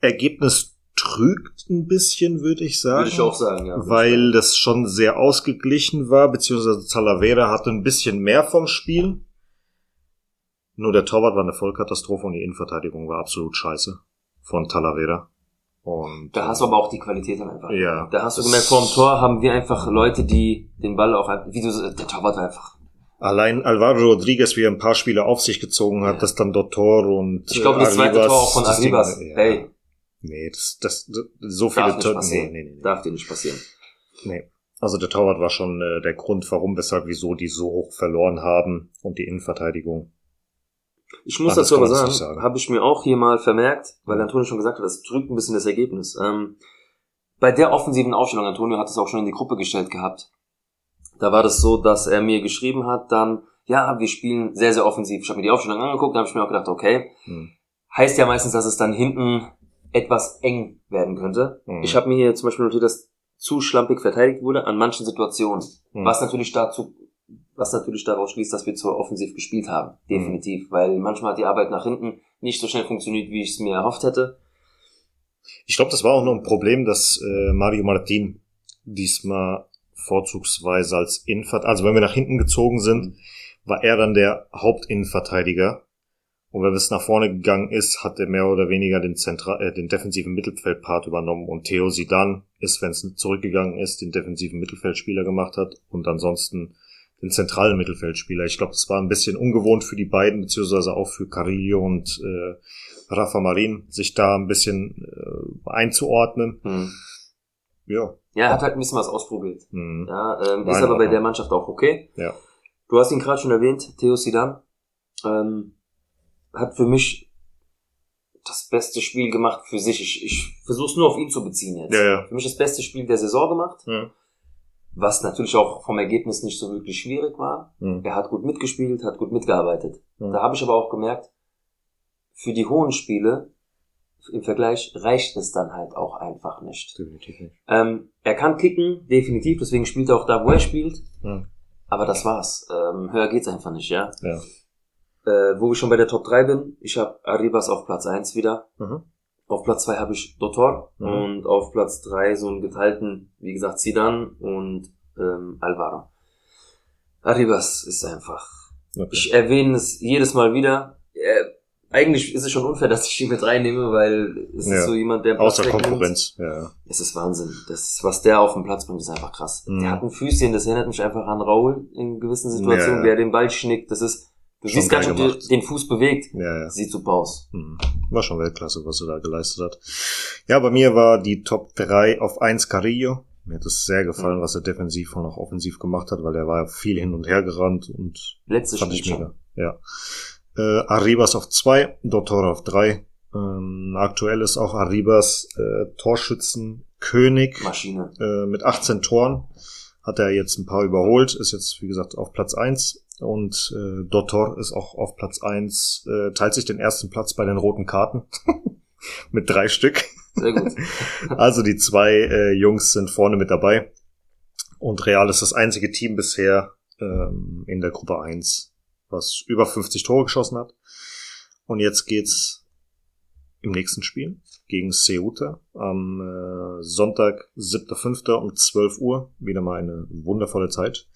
Ergebnis trügt ein bisschen, würde ich sagen. Würde ich auch sagen, ja. Weil das schon sehr ausgeglichen war, beziehungsweise Talavera hatte ein bisschen mehr vom Spiel. Nur der Torwart war eine Vollkatastrophe und die Innenverteidigung war absolut scheiße von Talavera. Und Da hast du aber auch die Qualität dann einfach. Ja, Da hast du das- gemerkt, vor dem Tor haben wir einfach Leute, die den Ball auch wie du, der Torwart war einfach. Allein Alvaro Rodriguez, wie er ein paar Spiele auf sich gezogen hat, Ja. dass dann Dottor und Ich glaube, das äh, zweite Tor auch von das Arribas. Ja. Hey, Nee, das, das, so viele Tore. Nee, nee, nee, Darf dir nicht passieren. nee. Also der Torwart war schon äh, der Grund, warum, weshalb, wieso die so hoch verloren haben und die Innenverteidigung. Ich muss dazu aber sagen, sagen. habe ich mir auch hier mal vermerkt, weil Antonio schon gesagt hat, das drückt ein bisschen das Ergebnis. Ähm, bei der offensiven Aufstellung, Antonio hat es auch schon in die Gruppe gestellt gehabt. Da war das so, dass er mir geschrieben hat, dann, ja, wir spielen sehr, sehr offensiv. Ich habe mir die Aufstellung angeguckt, da habe ich mir auch gedacht, okay, Hm. heißt ja meistens, dass es dann hinten etwas eng werden könnte. Mhm. Ich habe mir hier zum Beispiel notiert, dass zu schlampig verteidigt wurde an manchen Situationen. Hm. Was natürlich dazu, was natürlich daraus schließt, dass wir zu offensiv gespielt haben. Definitiv. Weil manchmal hat die Arbeit nach hinten nicht so schnell funktioniert, wie ich es mir erhofft hätte. Ich glaube, das war auch noch ein Problem, dass äh, Mario Martin diesmal vorzugsweise als Innenvert also wenn wir nach hinten gezogen sind, war er dann der Hauptinnenverteidiger. Und wenn es nach vorne gegangen ist, hat er mehr oder weniger den, Zentra äh, den defensiven Mittelfeldpart übernommen. Und Theo Sidan ist, wenn es zurückgegangen ist, den defensiven Mittelfeldspieler gemacht hat und ansonsten den zentralen Mittelfeldspieler. Ich glaube, das war ein bisschen ungewohnt für die beiden, beziehungsweise auch für Carillo und äh, Rafa Marin, sich da ein bisschen äh, einzuordnen. Hm. Ja. Ja, er hat halt ein bisschen was ausprobiert. Mhm. Ja, ähm, ist aber bei der Mannschaft auch okay. Ja. Du hast ihn gerade schon erwähnt, Theo Sidan. Ähm, hat für mich das beste Spiel gemacht für sich. Ich, ich versuche es nur auf ihn zu beziehen jetzt. Ja, ja. Für mich das beste Spiel der Saison gemacht, Ja. Was natürlich auch vom Ergebnis nicht so wirklich schwierig war. Mhm. Er hat gut mitgespielt, hat gut mitgearbeitet. Mhm. Da habe ich aber auch gemerkt, für die hohen Spiele im Vergleich reicht es dann halt auch einfach nicht. Definitiv nicht. Ähm, er kann kicken, definitiv, deswegen spielt er auch da, wo er spielt. Ja. Aber das war's. Ähm, höher geht's einfach nicht, ja. Ja. Äh, wo ich schon bei der Top 3 bin, ich habe Arribas auf Platz 1 wieder. Mhm. Auf Platz 2 habe ich Dotor Mhm. und auf Platz 3 so einen geteilten, wie gesagt, Zidane und ähm, Alvaro. Arribas ist einfach. Okay. Ich erwähne es jedes Mal wieder. Äh, eigentlich ist es schon unfair, dass ich ihn mit reinnehme, weil es Ja. ist so jemand, der Außer Platz wegnimmt. Konkurrenz. Ja, ja. Es ist Wahnsinn. Das was der auf den Platz bringt, ist einfach krass. Mhm. Der hat ein Füßchen, das erinnert mich einfach an Raul in gewissen Situationen, Ja, ja. wie er den Ball schnickt. Das ist, du siehst gar nicht, ob geil der gemacht. den Fuß bewegt. ja, ja. Sieht super aus. Mhm. War schon Weltklasse, was er da geleistet hat. Ja, bei mir war die Top 3 auf 1 Carillo. Mir hat es sehr gefallen, Mhm. was er defensiv und auch offensiv gemacht hat, weil er war viel hin und her gerannt und Letztes fand ich mega. Ja. Äh, Arribas auf 2, Dottore auf 3. Ähm, aktuell ist auch Arribas äh, Torschützenkönig Maschine. äh, mit 18 Toren. Hat er jetzt ein paar überholt, ist jetzt, wie gesagt, auf Platz 1. Und äh, Dottor ist auch auf Platz 1, äh, teilt sich den ersten Platz bei den roten Karten. mit drei Stück. Sehr gut. Also die zwei äh, Jungs sind vorne mit dabei. Und Real ist das einzige Team bisher ähm, in der Gruppe 1, was über 50 Tore geschossen hat. Und jetzt geht's im nächsten Spiel gegen Ceuta am äh, Sonntag, 7.5. um 12 Uhr. Wieder mal eine wundervolle Zeit.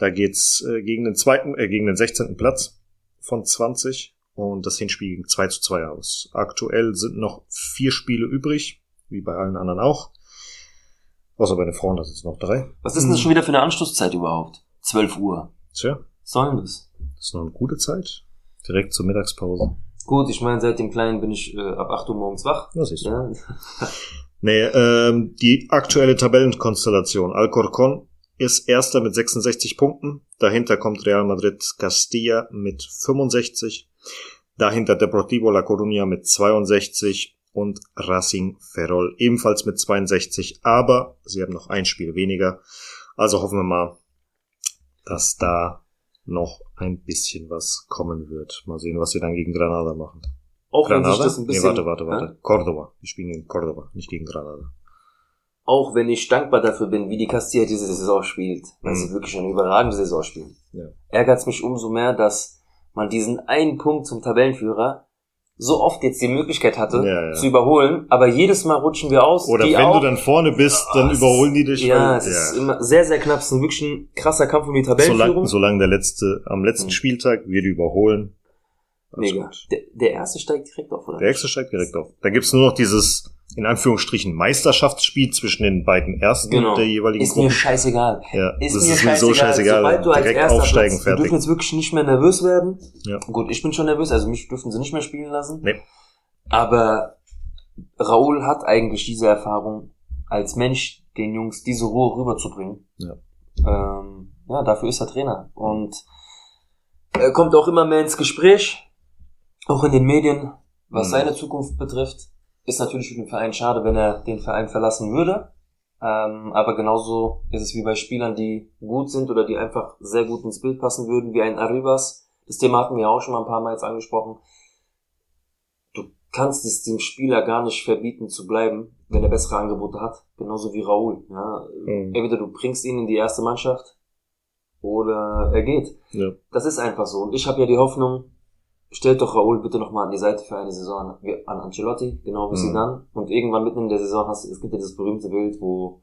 Da geht's äh, gegen den zweiten, äh, gegen den 16. Platz von 20 und das Hinspiel ging 2 zu 2 aus. Aktuell sind noch vier Spiele übrig, wie bei allen anderen auch. Außer bei den Frauen, das ist noch drei. Was ist denn das schon wieder für eine Anschlusszeit überhaupt? 12 Uhr. Tja, Was soll denn das? das ist noch eine gute Zeit. Direkt zur Mittagspause. Gut, ich meine, seit dem Kleinen bin ich äh, ab 8 Uhr morgens wach. Das ist. Ja. Nee, ähm, die aktuelle Tabellenkonstellation. Alcorcon ist erster mit 66 Punkten. Dahinter kommt Real Madrid Castilla mit 65. Dahinter Deportivo La Coruña mit 62 und Racing Ferrol ebenfalls mit 62. Aber sie haben noch ein Spiel weniger. Also hoffen wir mal, dass da noch ein bisschen was kommen wird. Mal sehen, was sie dann gegen Granada machen. Auch wenn sich Granada? das ein bisschen. nee, warte, warte, warte. Ja? Cordoba. Die spielen gegen Cordoba, nicht gegen Granada. Auch wenn ich dankbar dafür bin, wie die Castilla diese Saison spielt, weil Mhm. sie wirklich eine überragende Saison spielen, Ja. ärgert es mich umso mehr, dass man diesen einen Punkt zum Tabellenführer so oft jetzt die Möglichkeit hatte, Ja, ja. zu überholen, aber jedes Mal rutschen wir aus. Oder wenn auch. du dann vorne bist, dann es überholen die dich. Ja, es ist immer sehr, sehr knapp. Es ist wirklich ein krasser Kampf um die solange, Tabellenführung. solange der letzte, am letzten Mhm. Spieltag wir die überholen. Mega. Der, der erste steigt direkt auf, oder? Der Extra steigt direkt auf. Da gibt's nur noch dieses, in Anführungsstrichen, Meisterschaftsspiel zwischen den beiden Ersten Genau. der jeweiligen Ist mir Gruppen. scheißegal. Ja, Ist das mir ist mir so scheißegal. Sobald du als Direkt erster aufsteigen, Platz, wir dürfen fertig. jetzt wirklich nicht mehr nervös werden. Ja. Gut, ich bin schon nervös, also mich dürfen sie nicht mehr spielen lassen. Nee. Aber Raoul hat eigentlich diese Erfahrung, als Mensch den Jungs diese Ruhe rüberzubringen. Ja. Ähm, ja, dafür ist er Trainer. Und er kommt auch immer mehr ins Gespräch, auch in den Medien, was Mhm. seine Zukunft betrifft. Ist natürlich für den Verein schade, wenn er den Verein verlassen würde. Ähm, aber genauso ist es wie bei Spielern, die gut sind oder die einfach sehr gut ins Bild passen würden, wie ein Arribas. Das Thema hatten wir auch schon mal ein paar Mal jetzt angesprochen. Du kannst es dem Spieler gar nicht verbieten zu bleiben, wenn er bessere Angebote hat. Genauso wie Raoul. Ja. Mhm. Entweder du bringst ihn in die erste Mannschaft oder er geht. Ja. Das ist einfach so. Und ich habe ja die Hoffnung, stellt doch Raoul bitte nochmal an die Seite für eine Saison an Ancelotti, genau wie Mhm. Zidane. Und irgendwann mitten in der Saison hast du, es gibt ja das berühmte Bild, wo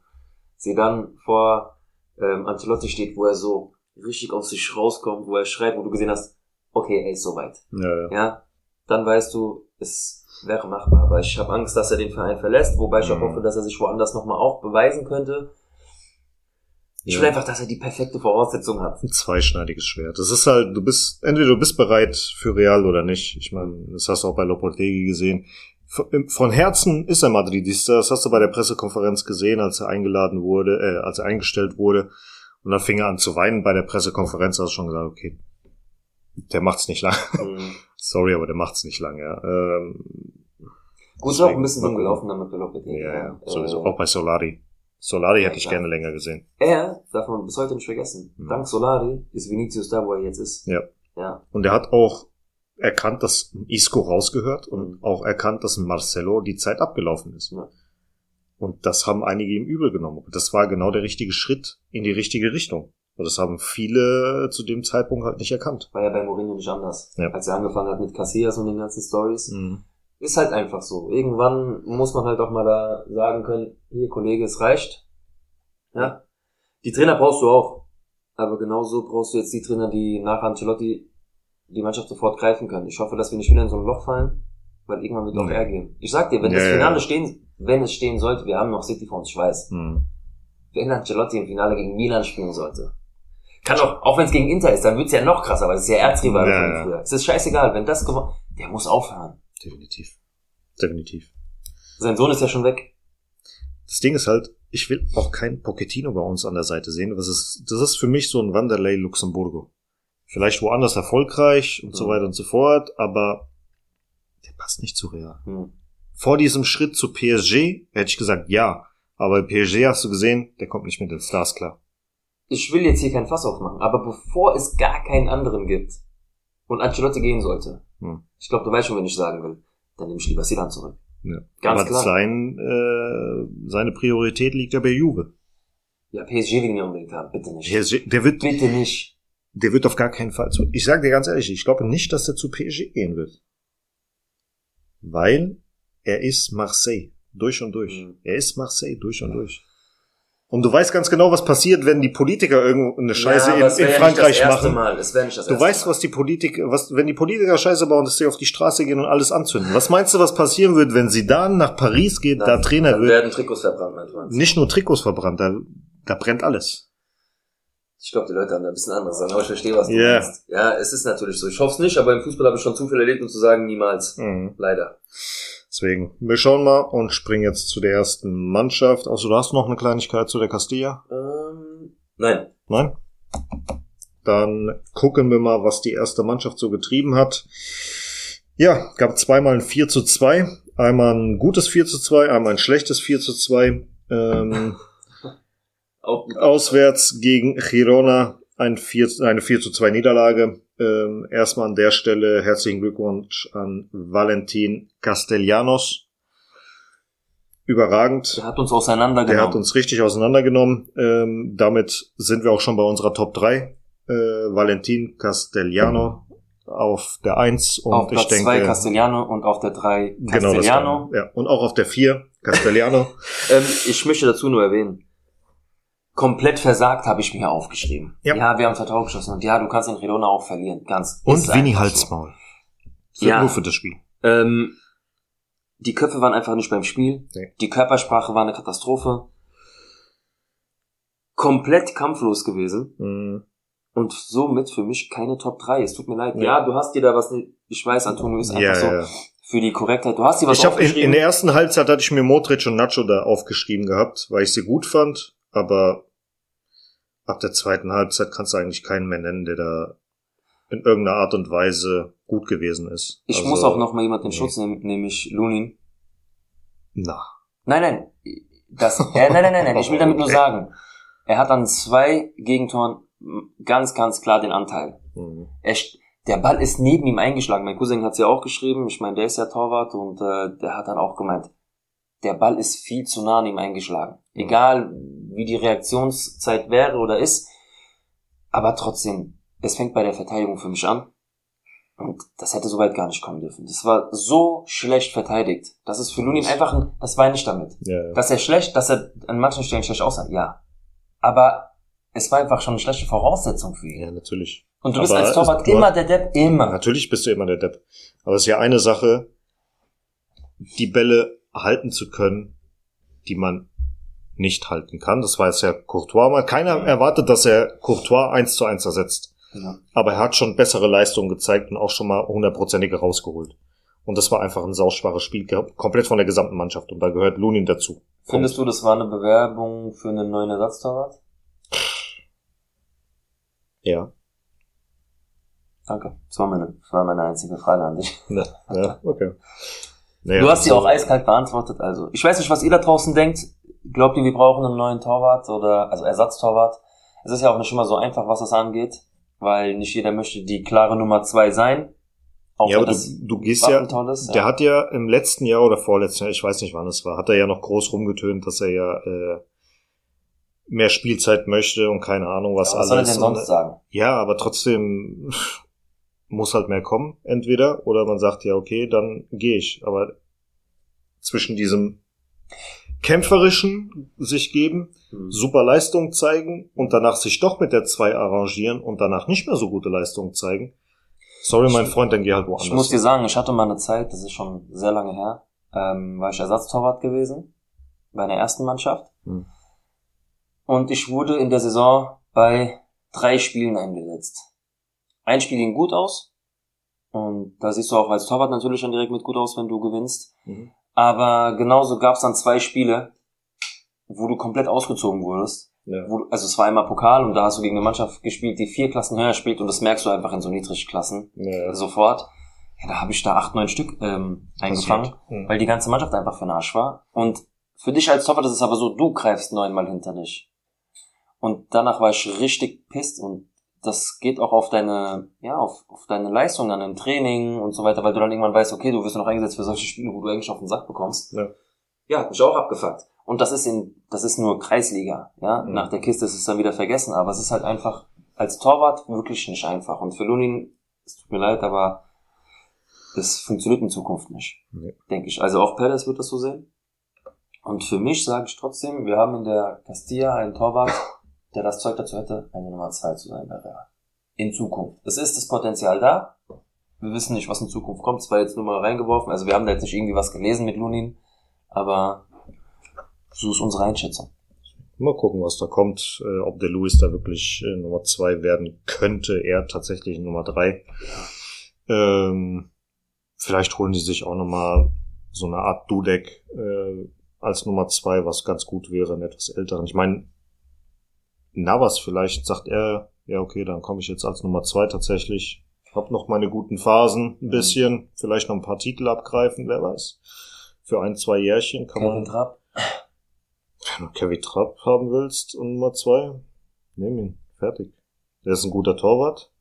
Zidane vor ähm, Ancelotti steht, wo er so richtig aus sich rauskommt, wo er schreit, wo du gesehen hast, okay, er ist soweit. Ja, ja. Ja, dann weißt du, es wäre machbar. Aber ich habe Angst, dass er den Verein verlässt, wobei ich auch Mhm. hoffe, dass er sich woanders nochmal auch beweisen könnte. Ich Ja. will einfach, dass er die perfekte Voraussetzung hat. Ein zweischneidiges Schwert. Das ist halt, du bist, entweder du bist bereit für Real oder nicht. Ich meine, das hast du auch bei Lopetegui gesehen. Von Herzen ist er Madridista. Das hast du bei der Pressekonferenz gesehen, als er eingeladen wurde, äh, als er eingestellt wurde. Und dann fing er an zu weinen bei der Pressekonferenz. Da hast du schon gesagt, okay, der macht's nicht lang. Mhm. sorry, aber der macht's nicht lang, ja. Ähm, Gut, ist auch ein bisschen mal dumm gucken. gelaufen damit bei Lopetegui. Ja, ja, sowieso. Äh, Auch bei Solari. Solari Ja, hätte ich klar. gerne länger gesehen. Er, darf man bis heute nicht vergessen, Mhm. dank Solari ist Vinicius da, wo er jetzt ist. Ja. Ja. Und er hat auch erkannt, dass Isco rausgehört und Mhm. auch erkannt, dass Marcelo die Zeit abgelaufen ist. Ja. Und das haben einige ihm übel genommen. Und das war genau der richtige Schritt in die richtige Richtung. Und das haben viele zu dem Zeitpunkt halt nicht erkannt. War ja bei Mourinho nicht anders. Ja. Als er angefangen hat mit Casillas und den ganzen Stories. Mhm. Ist halt einfach so. Irgendwann muss man halt auch mal da sagen können, hier Kollege, es reicht. Ja. Die Trainer brauchst du auch. Aber genauso brauchst du jetzt die Trainer, die nach Ancelotti die Mannschaft sofort greifen können. Ich hoffe, dass wir nicht wieder in so ein Loch fallen, weil irgendwann wird auch er gehen. Ich sag dir, wenn Ja, das ja. Finale stehen, wenn es stehen sollte, wir haben noch City vor uns, ich weiß. Mhm. Wenn Ancelotti im Finale gegen Milan spielen sollte. Kann auch, auch wenn es gegen Inter ist, dann wird's ja noch krasser, weil es ist ja Erzrivale Ja, von ja. früher. Es ist scheißegal, wenn das gewonnen, der muss aufhören. Definitiv. Definitiv. Sein Sohn ist ja schon weg. Das Ding ist halt, ich will auch keinen Pochettino bei uns an der Seite sehen. Das ist, das ist für mich so ein Wanderlei Luxemburgo. Vielleicht woanders erfolgreich und so Mhm. weiter und so fort, aber der passt nicht zu Real. Hm. Vor diesem Schritt zu PSG hätte ich gesagt, ja. Aber PSG hast du gesehen, der kommt nicht mit den Stars klar. ich will jetzt hier kein Fass aufmachen, aber bevor es gar keinen anderen gibt und Ancelotti gehen sollte, Hm. Ich glaube, du weißt schon, wenn ich sagen will, dann nehme ich lieber Sidan zurück. Ja. Ganz aber klar. Sein, äh, seine Priorität liegt ja bei Juve. Ja, PSG will ihn ja unbedingt haben, bitte nicht. PSG, der wird, Bitte nicht. der wird auf gar keinen Fall zu. Ich sage dir ganz ehrlich, ich glaube nicht, dass er zu PSG gehen wird. Weil er ist Marseille. Durch und durch. Mhm. Er ist Marseille durch und durch. Und du weißt ganz genau, was passiert, wenn die Politiker irgendeine Scheiße ja, in, in ja Frankreich erste machen. Du weißt, Mal. was die Politiker, was, wenn die Politiker Scheiße bauen, dass sie auf die Straße gehen und alles anzünden. Was meinst du, was passieren wird, wenn sie dann nach Paris geht, da Dann- Trainer dann wird? werden Trikots verbrannt, mein Freund. Nicht nur Trikots verbrannt, da, da brennt alles. Ich glaube, die Leute haben da ein bisschen anderes sagen, aber ich verstehe, was du Ja. meinst. Ja, es ist natürlich so. Ich hoffe es nicht, aber im Fußball habe ich schon zu viel erlebt, um zu sagen, niemals. Mhm. Leider. Deswegen, wir schauen mal und springen jetzt zu der ersten Mannschaft. Also du hast noch eine Kleinigkeit zu der Castilla? Ähm, nein. Nein? Dann gucken wir mal, was die erste Mannschaft so getrieben hat. Ja, gab zweimal ein 4 zu 2. Einmal ein gutes 4 zu 2, einmal ein schlechtes 4 zu 2. Ähm, auswärts gegen Girona ein 4, eine 4 zu 2 Niederlage. Ähm, erstmal an der Stelle herzlichen Glückwunsch an Valentin Castellanos. Überragend. der hat uns auseinandergenommen. Der hat uns richtig auseinandergenommen. Ähm, damit sind wir auch schon bei unserer Top 3. Äh, Valentin Castellano auf der 1 und auf ich Platz denke 2 Castellano und auf der 3 genau das Castellano. war, ja und auch auf der 4 Castellano. ähm, ich möchte dazu nur erwähnen, komplett versagt habe ich mir aufgeschrieben. Ja. Ja. wir haben Vertrauen geschossen und ja, du kannst in Redona auch verlieren, ganz. und Winnie Halsmaul. Wird Ja. nur für das Spiel. So. Ähm, die Köpfe waren einfach nicht beim Spiel. Nee. Die Körpersprache war eine Katastrophe. Komplett kampflos gewesen. Mhm. Und somit für mich keine Top 3. Es tut mir leid. Ja. Ja, du hast dir da was, ich weiß, Antonio ist einfach Ja, so ja. für die Korrektheit. Du hast dir was Ich habe in, in der ersten Halbzeit hatte ich mir Modric und Nacho da aufgeschrieben gehabt, weil ich sie gut fand, aber ab der zweiten Halbzeit kannst du eigentlich keinen mehr nennen, der da in irgendeiner Art und Weise gut gewesen ist. ich Also, muss auch noch mal jemanden in nee. Schutz nehmen, nämlich Lunin. Na. Nein, nein. Das, äh, nein, nein, nein, nein. Ich will damit nur sagen, er hat an zwei Gegentoren ganz, ganz klar den Anteil. Mhm. Er, der Ball ist neben ihm eingeschlagen. Mein Cousin hat es ja auch geschrieben. Ich meine, der ist ja Torwart und äh, der hat dann auch gemeint, der Ball ist viel zu nah an ihm eingeschlagen. Mhm. Egal, wie die Reaktionszeit wäre oder ist. Aber trotzdem, es fängt bei der Verteidigung für mich an. Und das hätte so weit gar nicht kommen dürfen. Das war so schlecht verteidigt. Das ist für Lunin einfach ein, das war nicht damit. Ja, ja. Dass er schlecht, dass er an manchen Stellen schlecht aussah, ja. Aber es war einfach schon eine schlechte Voraussetzung für ihn. ja, natürlich. Und du bist Aber als Torwart du- immer der Depp, immer. Natürlich bist du immer der Depp. Aber es ist ja eine Sache, die Bälle halten zu können, die man nicht halten kann. Das war jetzt ja Courtois mal. Keiner erwartet, dass er Courtois eins zu eins ersetzt. Ja. Aber er hat schon bessere Leistungen gezeigt und auch schon mal hundertprozentige rausgeholt. Und das war einfach ein sauschwaches Spiel, komplett von der gesamten Mannschaft. Und da gehört Lunin dazu. Findest du, das war eine Bewerbung für einen neuen Ersatztorwart? Ja. Danke. Das war meine, das war meine einzige Frage an dich. Ja, ja okay. Naja, du hast sie so- auch eiskalt beantwortet, also. Ich weiß nicht, was ihr da draußen denkt. Glaubt ihr, wir brauchen einen neuen Torwart oder, also Ersatztorwart? Es ist ja auch nicht immer so einfach, was das angeht, weil nicht jeder möchte die klare Nummer zwei sein. Auch Ja, aber du, du gehst ja, ist, der ja. hat ja im letzten Jahr oder vorletzten Jahr, ich weiß nicht wann es war, hat er ja noch groß rumgetönt, dass er ja äh, mehr Spielzeit möchte und keine Ahnung was, was soll er alles. denn sonst sagen? Ja, aber trotzdem muss halt mehr kommen, entweder, oder man sagt ja, okay, dann gehe ich. Aber zwischen diesem kämpferischen sich geben, Hm. super Leistung zeigen und danach sich doch mit der 2 arrangieren und danach nicht mehr so gute Leistung zeigen. Sorry, mein Freund, dann geh halt woanders. Ich muss dir sagen, ich hatte mal eine Zeit, das ist schon sehr lange her, ähm, war ich Ersatztorwart gewesen bei einer ersten Mannschaft. Hm. Und ich wurde in der Saison bei drei Spielen eingesetzt. Ein Spiel ging gut aus. Und da siehst du auch als Torwart natürlich schon direkt mit gut aus, wenn du gewinnst. Mhm. Aber genauso gab es dann zwei Spiele, wo du komplett ausgezogen wurdest. Ja. Wo, also es war einmal Pokal und da hast du gegen eine Mannschaft gespielt, die vier Klassen höher spielt und das merkst du einfach in so Niedrigklassen Ja, sofort. Ja, da habe ich da acht, neun Stück ähm, eingefangen. Mhm. weil die ganze Mannschaft einfach für den Arsch war. Und für dich als Torwart ist es aber so, du greifst neunmal hinter dich. Und danach war ich richtig pisst und das geht auch auf deine, ja, auf, auf deine Leistung dann im Training und so weiter, weil du dann irgendwann weißt, okay, du wirst noch eingesetzt für solche Spiele, wo du eigentlich auf den Sack bekommst. Ja. Ja, hat mich auch abgefuckt. Und das ist in, das ist nur Kreisliga, ja. Mhm. Nach der Kiste ist es dann wieder vergessen, aber es ist halt einfach als Torwart wirklich nicht einfach. Und für Lunin, es tut mir leid, aber das funktioniert in Zukunft nicht. Nee. Denke ich. Also auch Perez wird das so sehen. Und für mich sage ich trotzdem, wir haben in der Castilla einen Torwart, der das Zeug dazu hätte, eine Nummer zwei zu sein bei Real. In Zukunft. Es ist das Potenzial da. Wir wissen nicht, was in Zukunft kommt. Es war jetzt nur mal reingeworfen. Also wir haben da jetzt nicht irgendwie was gelesen mit Lunin. Aber so ist unsere Einschätzung. Mal gucken, was da kommt, äh, ob der Luis da wirklich äh, Nummer zwei werden könnte, er tatsächlich Nummer drei. Ähm, vielleicht holen die sich auch nochmal so eine Art Dudek äh, als Nummer zwei, was ganz gut wäre, einen etwas älteren. Ich meine, Navas vielleicht sagt er, ja okay, dann komme ich jetzt als Nummer zwei tatsächlich. Hab noch meine guten Phasen ein bisschen, vielleicht noch ein paar Titel abgreifen, wer weiß. Für ein, zwei Jährchen kann man Kevin Trapp. wenn du Kevin Trapp haben willst und Nummer zwei, nehm ihn. Fertig. Der ist ein guter Torwart.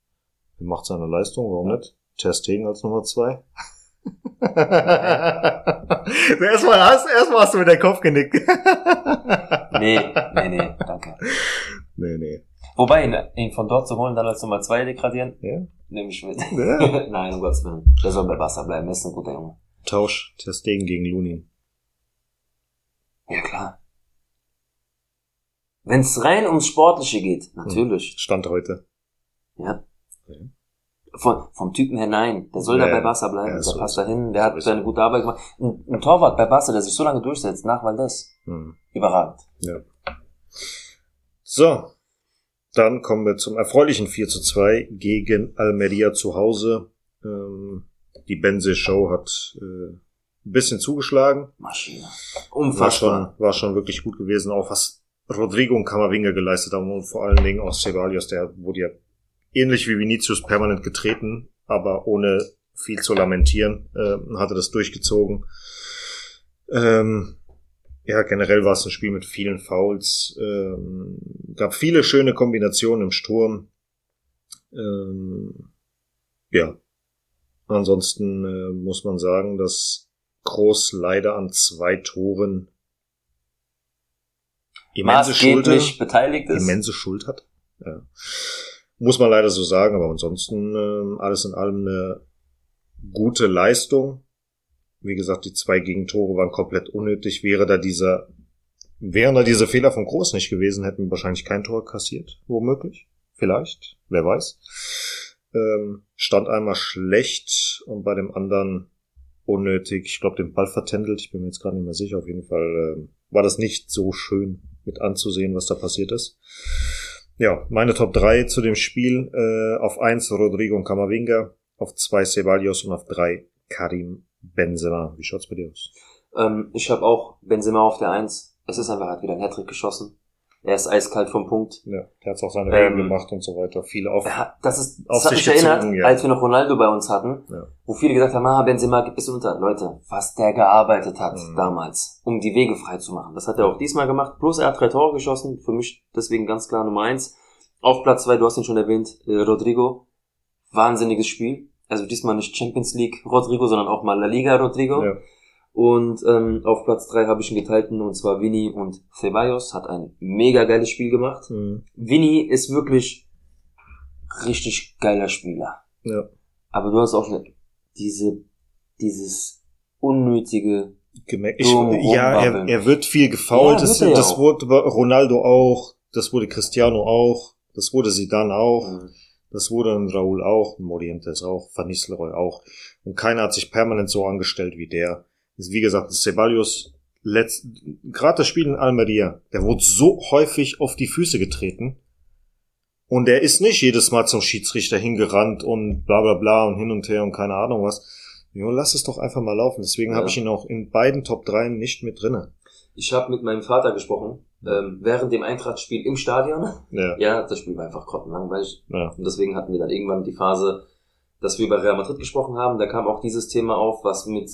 Der macht seine Leistung, warum nicht? Ter Stegen als Nummer zwei. erstmal, hast, erstmal hast du mit der Kopf genickt. Nee, nee, nee, danke. Nee, nee. Wobei, ihn, ihn von dort zu holen, dann als Nummer zwei degradieren, Ja? nehme ich mit. Ja. Nein, um Gottes Willen. Der soll bei Wasser bleiben, ist ein guter Junge. Tausch Ter Stegen gegen Lunin. Ja, klar. Wenn es rein ums Sportliche geht, natürlich. Stand heute. Ja. Von, vom Typen her nein. Der soll Ja, da bei. Barca bleiben. Ja, der so passt ist- da hin. Der so hat seine gute Arbeit gemacht. Ein, ein Torwart bei Barca, der sich so lange durchsetzt, nach Valdez. Hm. Überragend. Ja. So. Dann kommen wir zum erfreulichen 4 zu 2 gegen Almeria zu Hause. Ähm, die Benze Show hat äh, ein bisschen zugeschlagen. Maschine. War Unfassbar. schon, war schon wirklich gut gewesen. Auch was Rodrigo und Camavinga geleistet haben und vor allen Dingen auch Ceballos, der wurde ja ähnlich wie Vinicius permanent getreten, aber ohne viel zu lamentieren, äh, hatte das durchgezogen. Ähm, ja, generell war es ein Spiel mit vielen Fouls. Ähm, gab viele schöne Kombinationen im Sturm. Ähm, ja. Ansonsten äh, muss man sagen, dass Groß leider an zwei Toren immense Schuld, beteiligt ist. immense Schuld hat. Ja. Muss man leider so sagen, aber ansonsten ähm, alles in allem eine gute Leistung. Wie gesagt, die zwei Gegentore waren komplett unnötig. Wäre da dieser, wären da diese Fehler von Groß nicht gewesen, hätten wir wahrscheinlich kein Tor kassiert. Womöglich. Vielleicht. Wer weiß. Ähm, stand einmal schlecht und bei dem anderen unnötig. Ich glaube, den Ball vertändelt. Ich bin mir jetzt gerade nicht mehr sicher. Auf jeden Fall ähm, war das nicht so schön mit anzusehen, was da passiert ist. Ja, meine Top 3 zu dem Spiel. Äh, auf 1 Rodrigo und Camavinga, auf 2 Ceballos und auf 3 Karim Benzema. Wie schaut's bei dir aus? Ähm, ich habe auch Benzema auf der Eins. Es ist einfach, hat wieder ein Hattrick geschossen. Er ist eiskalt vom Punkt. Ja, der hat auch seine Regeln Ähm, gemacht und so weiter. Viele auf. Hat- Das ist, Auf das hat sich mich erinnert, ja. als wir noch Ronaldo bei uns hatten, Ja. wo viele gesagt haben, ah, Benzema gibt es unter. Leute, was der gearbeitet hat Mhm. damals, um die Wege frei zu machen. Das hat er auch diesmal gemacht. Plus er hat drei Tore geschossen. Für mich deswegen ganz klar Nummer eins. Auf Platz zwei, du hast ihn schon erwähnt, äh, Rodrigo. Wahnsinniges Spiel. Also diesmal nicht Champions League Rodrigo, sondern auch mal La Liga Rodrigo. Ja. Und ähm, auf Platz drei habe ich ihn geteilten, und zwar Vini und Ceballos. Hat ein mega geiles Spiel gemacht. Mhm. Vinny ist wirklich richtig geiler Spieler. Ja. Aber du hast auch diese, dieses unnötige, Gemerkt. Ich, ja, er, er wird viel gefault. Ja, das wurde Ronaldo auch. Das wurde Cristiano auch. Das wurde Zidane auch. Mhm. Das wurde ein Raúl auch. ein Morientes auch. Van Nistelrooy auch. Und keiner hat sich permanent so angestellt wie der. Wie gesagt, Ceballos, letzt, gerade das Spiel in Almeria, der wurde so häufig auf die Füße getreten. Und er ist nicht jedes Mal zum Schiedsrichter hingerannt und bla bla bla und hin und her und keine Ahnung was. Jo, lass es doch einfach mal laufen. Deswegen Ja. habe ich ihn auch in beiden Top 3 nicht mit drinne. Ich habe mit meinem Vater gesprochen, ähm, während dem Eintracht-Spiel im Stadion. Ja, Ja, das Spiel war einfach grottenlangweilig. ja. Und deswegen hatten wir dann irgendwann die Phase, dass wir über Real Madrid gesprochen haben. Da kam auch dieses Thema auf, was mit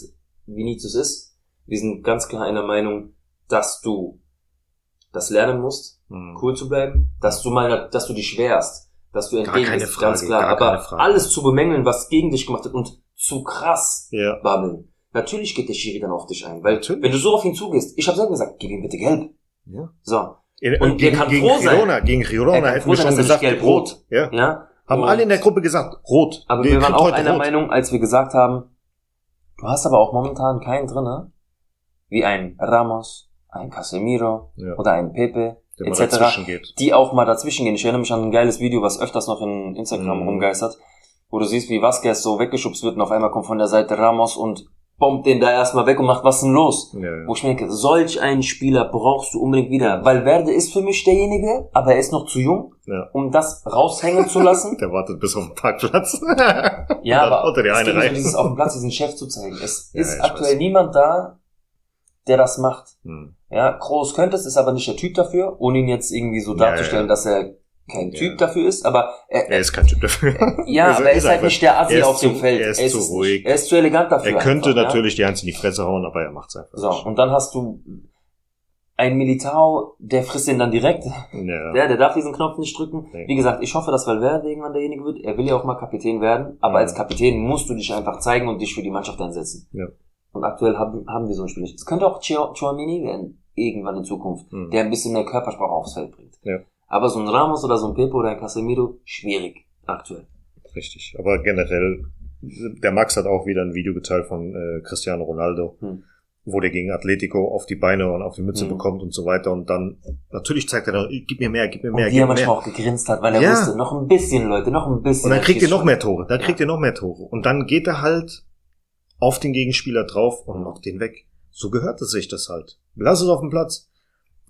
Vinicius ist. Wir sind ganz klar einer Meinung, dass du das lernen musst, Hm. cool zu bleiben, dass du mal, dass du dich wehrst, dass du Frage, ganz klar. Aber alles zu bemängeln, was gegen dich gemacht wird und zu krass Ja, babbeln. Natürlich geht der Schiri dann auf dich ein, weil Natürlich. wenn du so auf ihn zugehst, ich habe selber gesagt, gib ihm bitte gelb. Ja. So, In- Und gegen, kann gegen froh sein. Girona, gegen Girona Er hätten wir sein, schon gesagt, gelb-rot. Ja. ja. Haben Und- alle in der Gruppe gesagt, rot. Aber wir waren auch einer rot. Meinung, als wir gesagt haben, du hast aber auch momentan keinen drinne, wie ein Ramos, ein Casemiro Ja. oder ein Pepe, etc., die auch mal dazwischen gehen. Ich erinnere mich an ein geiles Video, was öfters noch in Instagram Mhm. rumgeistert, wo du siehst, wie Vasquez so weggeschubst wird und auf einmal kommt von der Seite Ramos und bombt den da erstmal weg und macht, was denn los? Ja, ja. Wo ich mir denke, solch einen Spieler brauchst du unbedingt wieder. Valverde ist für mich derjenige, aber er ist noch zu jung, Ja. um das raushängen zu lassen. Der wartet bis auf den Parkplatz. Ja, aber unter die es eine geht um dieses auf dem Platz diesen Chef zu zeigen. Es ist aktuell weiß. niemand da, der das macht. Hm. Ja, Groß könnte es, ist aber nicht der Typ dafür, ohne ihn jetzt irgendwie so darzustellen, dass er kein Ja. Typ dafür ist, aber er, Er ist kein Typ dafür. ja, Ist- aber er ist halt nicht der Assi er ist auf dem zu- Feld. Er ist, zu es ruhig. Nicht, er ist zu elegant dafür. Er könnte einfach, natürlich die Eins in die Fresse hauen, aber er macht's einfach. Ja? So, nicht. und dann hast du ein Militao, der frisst den dann direkt. Ja. Der, der darf diesen Knopf nicht drücken. Nee. Wie gesagt, ich hoffe, dass Valverde irgendwann derjenige wird. Er will ja auch mal Kapitän werden, aber Mhm. als Kapitän musst du dich einfach zeigen und dich für die Mannschaft einsetzen. Ja. Und aktuell haben, haben wir so ein Spiel nicht. Es könnte auch Chouamini werden, irgendwann in Zukunft, Hm. der ein bisschen mehr Körpersprache aufs Feld bringt. Ja. Aber so ein Ramos oder so ein Pepe oder ein Casemiro, schwierig, aktuell. Richtig. Aber generell, der Max hat auch wieder ein Video geteilt von äh, Cristiano Ronaldo, Hm. wo der gegen Atletico auf die Beine und auf die Mütze Mhm. bekommt und so weiter. Und dann, natürlich zeigt er dann, gib mir mehr, gib mir Und mehr, wie gib er manchmal mehr. auch gegrinst hat, weil er Ja. wusste, noch ein bisschen, Leute, noch ein bisschen. Und dann kriegt ihr noch mehr Tore. Dann Ja. kriegt ihr noch mehr Tore. Und dann geht er halt auf den Gegenspieler drauf und macht den weg. So gehört es sich das halt. Lass es auf dem Platz.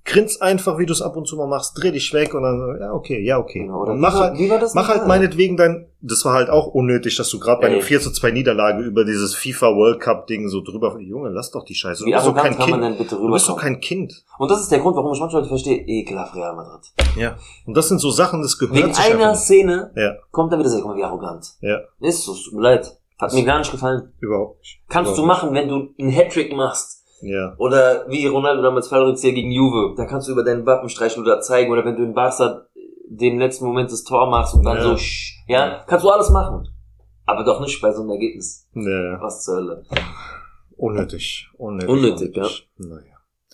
Grins einfach, wie du es ab und zu mal machst, dreh dich weg und dann, ja, okay, ja, okay. Genau, oder und mach halt, mach halt meinetwegen dein, das war halt auch unnötig, dass du gerade bei Ey. einem 4 zu 2 Niederlage über dieses FIFA World Cup Ding so drüber, Junge, lass doch die Scheiße. Du Wie bist doch kein Kind. Du bist doch kein Kind. Und das ist der Grund, warum ich manchmal verstehe, ekelhaft Real Madrid. Ja. Und das sind so Sachen, das gehört Wegen sich einer nicht. Szene Ja, kommt er wieder so, guck mal, wie arrogant. ja, Ist so, es tut mir leid. Hat mir gar nicht gefallen. überhaupt nicht. Kannst du Überhaupt machen, wenn du einen Hattrick machst. Ja. Oder wie Ronaldo damals Fallrückzieher gegen Juve. Da kannst du über deinen Wappen streichen oder zeigen. Oder wenn du in Barca den letzten Moment das Tor machst und dann Ja. so, sch, ja, kannst du alles machen. Aber doch nicht bei so einem Ergebnis. Ja. Was zur Hölle. Unnötig. Unnötig. Unnötig, Naja.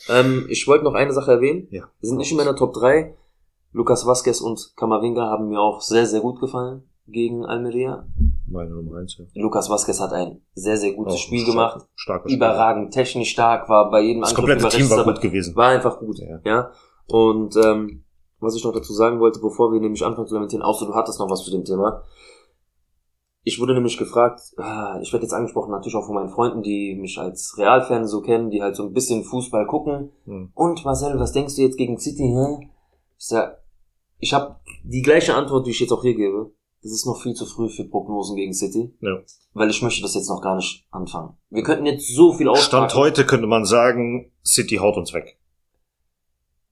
Ähm, ich wollte noch eine Sache erwähnen. Ja. Wir sind nicht in meiner Top 3. Lukas Vasquez und Kamavinga haben mir auch sehr, sehr gut gefallen gegen Almeria. Meine Nummer eins, ja. Lukas Vasquez hat ein sehr, sehr gutes Auch Spiel stark- gemacht. Starker Spiel. Überragend, technisch stark, war bei jedem Das Angriff komplette Team rechts war gut gewesen. War einfach gut, Ja. ja. Und ähm, was ich noch dazu sagen wollte, bevor wir nämlich anfangen zu lamentieren, außer du hattest noch was zu dem Thema. Ich wurde nämlich gefragt, ah, ich werde jetzt angesprochen natürlich auch von meinen Freunden, die mich als Realfan so kennen, die halt so ein bisschen Fußball gucken. Hm. Und Marcel, was denkst du jetzt gegen City? Hä? Ich sag, ich habe die gleiche Antwort, die ich jetzt auch hier gebe. Das ist noch viel zu früh für Prognosen gegen City, Ja. weil ich möchte das jetzt noch gar nicht anfangen. Wir könnten jetzt so viel auspacken. Stand heute könnte man sagen, City haut uns weg.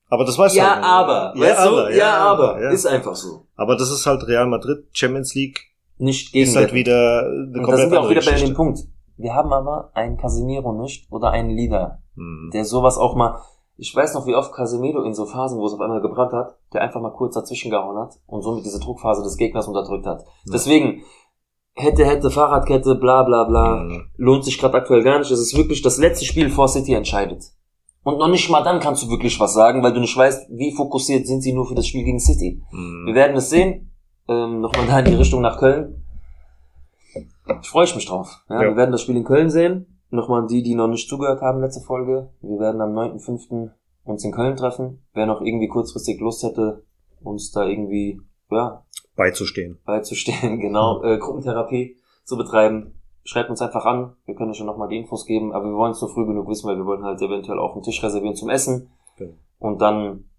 Aber das weißt Ja, du halt aber. nicht. weißt du? Ja, aber. ja. Ist einfach so. Aber das ist halt Real Madrid, Champions League Nicht gegen ist halt wieder eine Und da komplett sind wir auch wieder bei dem Punkt. Wir haben aber einen Casemiro nicht oder einen Leader, Hm. der sowas auch mal, ich weiß noch, wie oft Casemiro in so Phasen, wo es auf einmal gebrannt hat, der einfach mal kurz dazwischen gehauen hat und somit diese Druckphase des Gegners unterdrückt hat. Deswegen, hätte, hätte, Fahrradkette, bla, bla, bla, Hm. lohnt sich gerade aktuell gar nicht. Es ist wirklich das letzte Spiel vor City entscheidet. Und noch nicht mal dann kannst du wirklich was sagen, weil du nicht weißt, wie fokussiert sind sie nur für das Spiel gegen City. Wir Hm. werden es sehen. Ähm, Nochmal da in die Richtung nach Köln. Ich freue mich drauf. Ja, Ja. Wir werden das Spiel in Köln sehen. Nochmal die, die noch nicht zugehört haben, letzte Folge. Wir werden am 9.5. uns in Köln treffen. Wer noch irgendwie kurzfristig Lust hätte, uns da irgendwie, ja, beizustehen. beizustehen, genau, äh, Gruppentherapie zu betreiben. Schreibt uns einfach an. Wir können euch schon nochmal die Infos geben, aber wir wollen es nur früh genug wissen, weil wir wollen halt eventuell auch einen Tisch reservieren zum Essen. Genau. Und dann,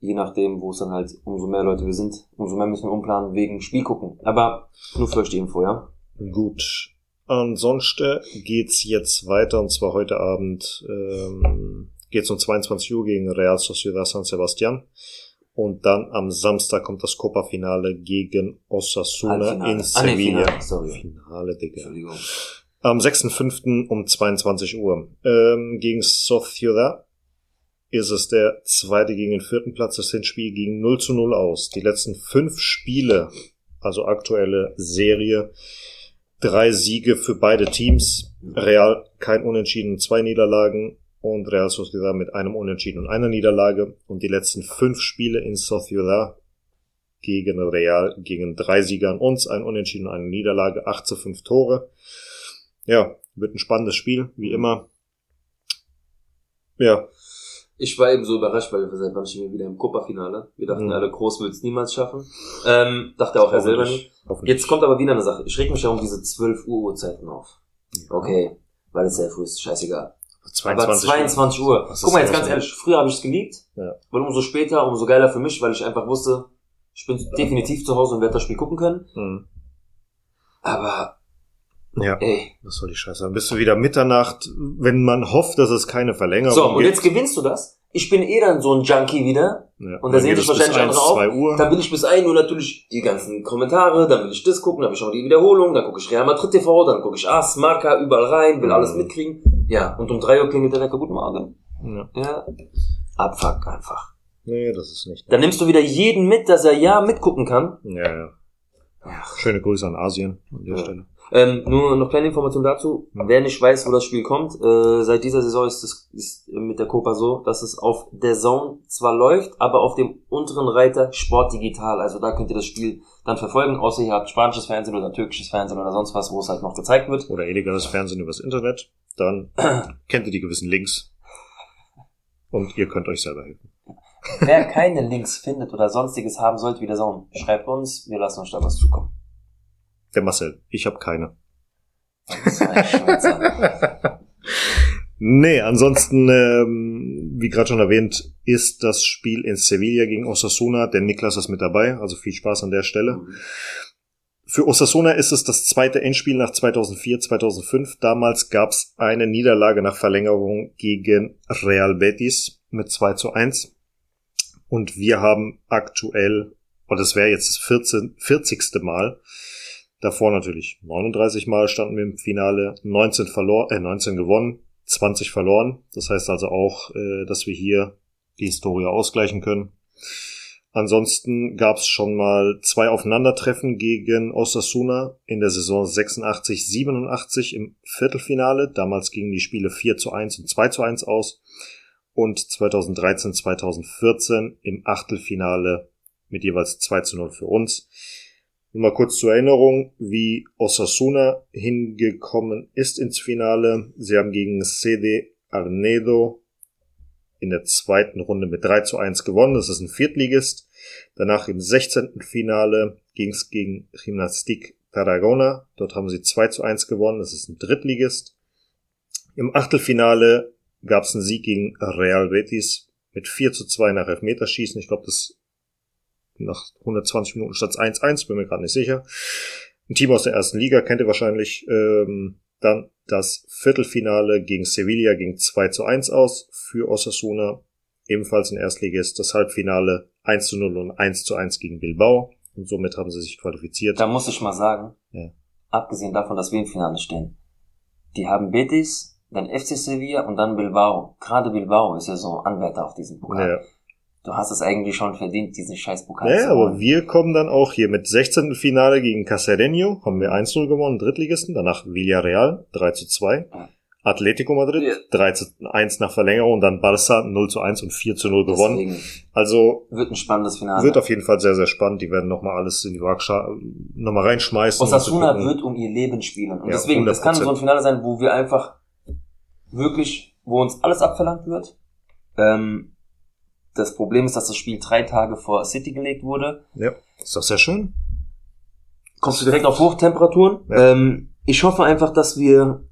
je nachdem, wo es dann halt, umso mehr Leute wir sind, umso mehr müssen wir umplanen wegen Spiel gucken. Aber nur für euch die Info, ja? Gut. Ansonsten geht's jetzt weiter und zwar heute Abend ähm, geht's um 22 Uhr gegen Real Sociedad San Sebastian. Und dann am Samstag kommt das Copa-Finale gegen Osasuna in Ah, nee, Sevilla. Finale, sorry. Finale, Digga. Entschuldigung. Am 6.5. um 22 Uhr. Ähm, gegen Sociedad ist es der zweite gegen den vierten Platz. Das Hinspiel ging 0 zu 0 aus. Die letzten fünf Spiele, also aktuelle Serie, drei Siege für beide Teams. Real kein Unentschieden, zwei Niederlagen und Real Sociedad mit einem Unentschieden und einer Niederlage. Und die letzten fünf Spiele in Sociedad gegen Real gegen drei Sieger an uns, ein Unentschieden und eine Niederlage, 8 zu 5 Tore. Ja, wird ein spannendes Spiel, wie immer. Ja, Ich war eben so überrascht, weil wir seit wann stehen wir wieder im Copa-Finale. Wir dachten Mhm. alle, Groß will es niemals schaffen. Ähm, dachte auch er selber nicht. Jetzt kommt aber wieder eine Sache. Ich reg mich ja um diese 12 Uhr Uhrzeiten auf. Okay, weil es sehr früh ist, scheißegal. Aber 22 Uhr. Ist Guck mal, jetzt ganz ehrlich, früher habe ich es geliebt. Ja. Weil umso später, umso geiler für mich, weil ich einfach wusste, ich bin definitiv zu Hause und werde das Spiel gucken können. Hm. Aber, Ja, ey. was soll die Scheiße sein? Bist du wieder Mitternacht, wenn man hofft, dass es keine Verlängerung So, und gibt. jetzt gewinnst du das. Ich bin eh dann so ein Junkie wieder. ja. und da es bis wahrscheinlich 1, andere auch. 2 Uhr. Dann will ich bis 1 Uhr natürlich die ganzen Kommentare, dann will ich das gucken, dann will ich auch die Wiederholung, dann gucke ich Real Madrid TV, dann gucke ich AS, Marca, überall rein, will Mhm. alles mitkriegen. Ja, und um 3 Uhr klingelt der Wecker, guten Morgen. Ja. Ja, abfuck einfach. Nee, das ist nicht. Dann nimmst du wieder jeden mit, dass er ja mitgucken kann. Ja, ja. Schöne Grüße an Asien an der Ja. Stelle. Ähm, nur noch kleine Information dazu. Wer nicht weiß, wo das Spiel kommt, äh, seit dieser Saison ist es ist mit der Copa so, dass es auf der Zone zwar läuft, aber auf dem unteren Reiter Sport Digital. Also da könnt ihr das Spiel dann verfolgen, außer ihr habt spanisches Fernsehen oder türkisches Fernsehen oder sonst was, wo es halt noch gezeigt wird. Oder illegales Fernsehen übers Internet. Dann kennt ihr die gewissen Links. Und ihr könnt euch selber helfen. Wer keine Links findet oder sonstiges haben sollte wie der Zone, schreibt uns, wir lassen euch da was zukommen. Der Marcel. Ich habe keine. Nee, ansonsten, ähm, wie gerade schon erwähnt, ist das Spiel in Sevilla gegen Osasuna. Der Niklas ist mit dabei, also viel Spaß an der Stelle. Für Osasuna ist es das zweite Endspiel nach 2004, 2005. Damals gab es eine Niederlage nach Verlängerung gegen Real Betis mit 2 zu 1. Und wir haben aktuell, und das wäre jetzt das 14, 40. Mal, davor natürlich 39 Mal standen wir im Finale, 19 verloren, äh, 19 gewonnen, 20 verloren. Das heißt also auch, äh, dass wir hier die Historie ausgleichen können. Ansonsten gab es schon mal zwei Aufeinandertreffen gegen Osasuna in der Saison 86, 87 im Viertelfinale. Damals gingen die Spiele 4 zu 1 und 2 zu 1 aus. Und 2013, 2014 im Achtelfinale mit jeweils 2 zu 0 für uns. Nur mal kurz zur Erinnerung, wie Osasuna hingekommen ist ins Finale. Sie haben gegen Sede Arnedo in der zweiten Runde mit 3 zu 1 gewonnen. Das ist ein Viertligist. Danach im 16. Finale ging es gegen Gymnastik Tarragona. Dort haben sie 2 zu 1 gewonnen. Das ist ein Drittligist. Im Achtelfinale gab es einen Sieg gegen Real Betis mit 4 zu 2 nach Elfmeterschießen. Ich glaube, das nach 120 Minuten statt 1-1, bin mir gerade nicht sicher. Ein Team aus der ersten Liga kennt ihr wahrscheinlich. Ähm, dann das Viertelfinale gegen Sevilla ging 2 zu 1 aus für Osasuna. ebenfalls ein Erstligist, das Halbfinale 1 zu 0 und 1 zu 1 gegen Bilbao. Und somit haben sie sich qualifiziert. Da muss ich mal sagen, Ja. abgesehen davon, dass wir im Finale stehen, die haben Betis, dann FC Sevilla und dann Bilbao. Gerade Bilbao ist ja so Anwärter auf diesen Pokal. Ja, Du hast es eigentlich schon verdient, diesen scheiß Pokal ja, zu aber wir kommen dann auch hier mit 16. Finale gegen Cacereño, haben wir 1-0 gewonnen, Drittligisten, danach Villarreal 3 zu 2, Ja. Atletico Madrid Ja. 3 zu 1 nach Verlängerung und dann Barca 0 zu 1 und 4 zu 0 gewonnen. Deswegen Also wird ein spannendes Finale. wird auf jeden Fall sehr, sehr spannend. Die werden nochmal alles in die Waagschale nochmal reinschmeißen. Osasuna um wird um ihr Leben spielen. Und Ja, deswegen, das kann 100%. so ein Finale sein, wo wir einfach wirklich, wo uns alles abverlangt wird. Ähm, das Problem ist, dass das Spiel drei Tage vor City gelegt wurde. Ja, ist doch sehr schön. Kommst du direkt auf Hochtemperaturen? Ja. Ähm, ich hoffe einfach, dass wir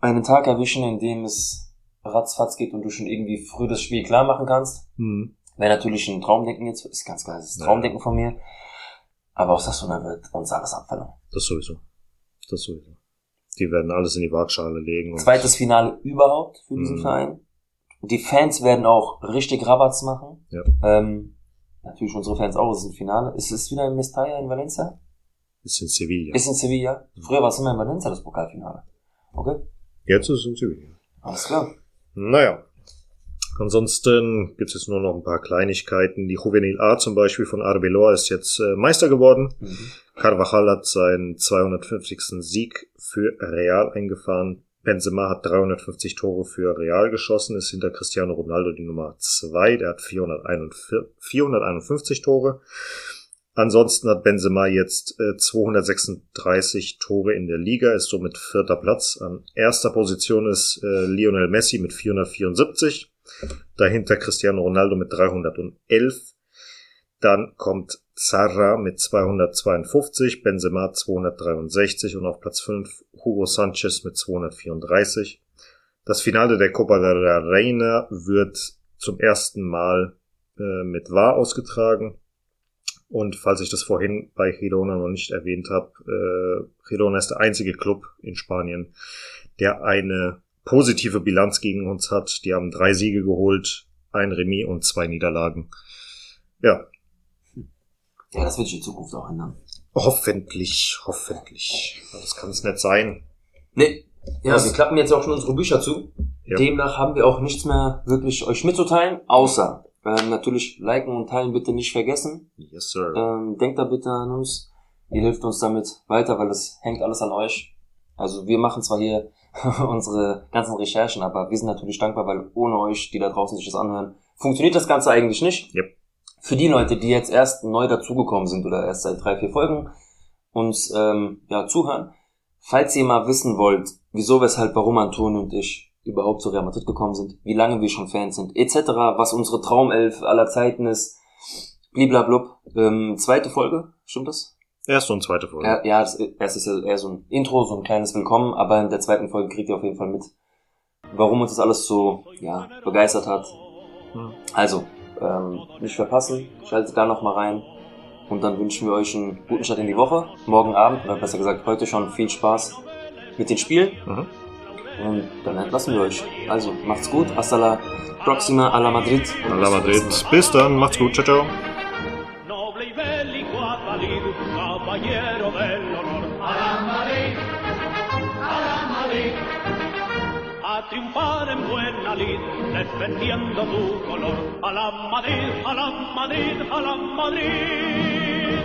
einen Tag erwischen, in dem es ratzfatz geht und du schon irgendwie früh das Spiel klar machen kannst. Hm. Wäre natürlich ein Traumdenken jetzt, ist ganz klar, das ist Ja. Traumdenken von mir. Aber Osasuna wird uns alles abverlangen. Das sowieso. Das sowieso. Die werden alles in die Waagschale legen. Zweites Finale überhaupt für diesen Mhm. Verein. Die Fans werden auch richtig Rabatz machen. Ja. Ähm, natürlich unsere Fans auch, es ist ein Finale. Ist es wieder in Mestalla in Valencia? ist in Sevilla. Ist in Sevilla. Früher war es immer in Valencia das Pokalfinale. Okay, Jetzt ist es in Sevilla. alles klar. Naja. Ansonsten gibt es jetzt nur noch ein paar Kleinigkeiten. Die Juvenil A zum Beispiel von Arbeloa ist jetzt äh, Meister geworden. Mhm. Carvajal hat seinen 250. Sieg für Real eingefahren. Benzema hat 350 Tore für Real geschossen, ist hinter Cristiano Ronaldo die Nummer 2. Der hat 441, 451 Tore. Ansonsten hat Benzema jetzt äh, 236 Tore in der Liga, ist somit vierter Platz. An erster Position ist äh, Lionel Messi mit 474. Dahinter Cristiano Ronaldo mit 311. Dann kommt Zarra mit 252, Benzema 263 und auf Platz 5 Hugo Sanchez mit 234. Das Finale der Copa de la Reina wird zum ersten Mal äh, mit VAR ausgetragen. Und falls ich das vorhin bei Girona noch nicht erwähnt habe, äh, Girona ist der einzige Club in Spanien, der eine positive Bilanz gegen uns hat. Die haben drei Siege geholt, ein Remis und zwei Niederlagen. Ja, Ja, das wird sich in Zukunft auch ändern. hoffentlich, hoffentlich. Das kann es nicht sein. Nee. Ja, Was? wir klappen jetzt auch schon unsere Bücher zu. Ja. Demnach haben wir auch nichts mehr wirklich euch mitzuteilen, außer ähm, natürlich liken und teilen bitte nicht vergessen. Yes, sir. Ähm, denkt da bitte an uns. Ihr hilft uns damit weiter, weil es hängt alles an euch. Also wir machen zwar hier unsere ganzen Recherchen, aber wir sind natürlich dankbar, weil ohne euch, die da draußen sich das anhören, funktioniert das Ganze eigentlich nicht. Yep. Für die Leute, die jetzt erst neu dazugekommen sind oder erst seit drei, vier Folgen uns ähm, ja, zuhören, falls ihr mal wissen wollt, wieso, weshalb, warum Antonio und ich überhaupt zu Real Madrid gekommen sind, wie lange wir schon Fans sind, etc., was unsere Traumelf aller Zeiten ist, bliblablub. Ähm, zweite Folge, stimmt das? Erste und zweite Folge. Ja, ja, das erste ist ja eher so ein Intro, so ein kleines Willkommen, aber in der zweiten Folge kriegt ihr auf jeden Fall mit, warum uns das alles so ja, begeistert hat. Hm. Also, ähm, nicht verpassen, schaltet da noch mal rein und dann wünschen wir euch einen guten Start in die Woche. Morgen Abend, oder besser gesagt heute schon, viel Spaß mit den Spielen Mhm. und dann entlassen wir euch. Also, macht's gut, hasta la próxima, a la Madrid. A bis la Madrid. Bis dann. Macht's gut. Ciao, ciao. triunfar en buena lid, defendiendo tu color. A la Madrid, a la Madrid, a la Madrid.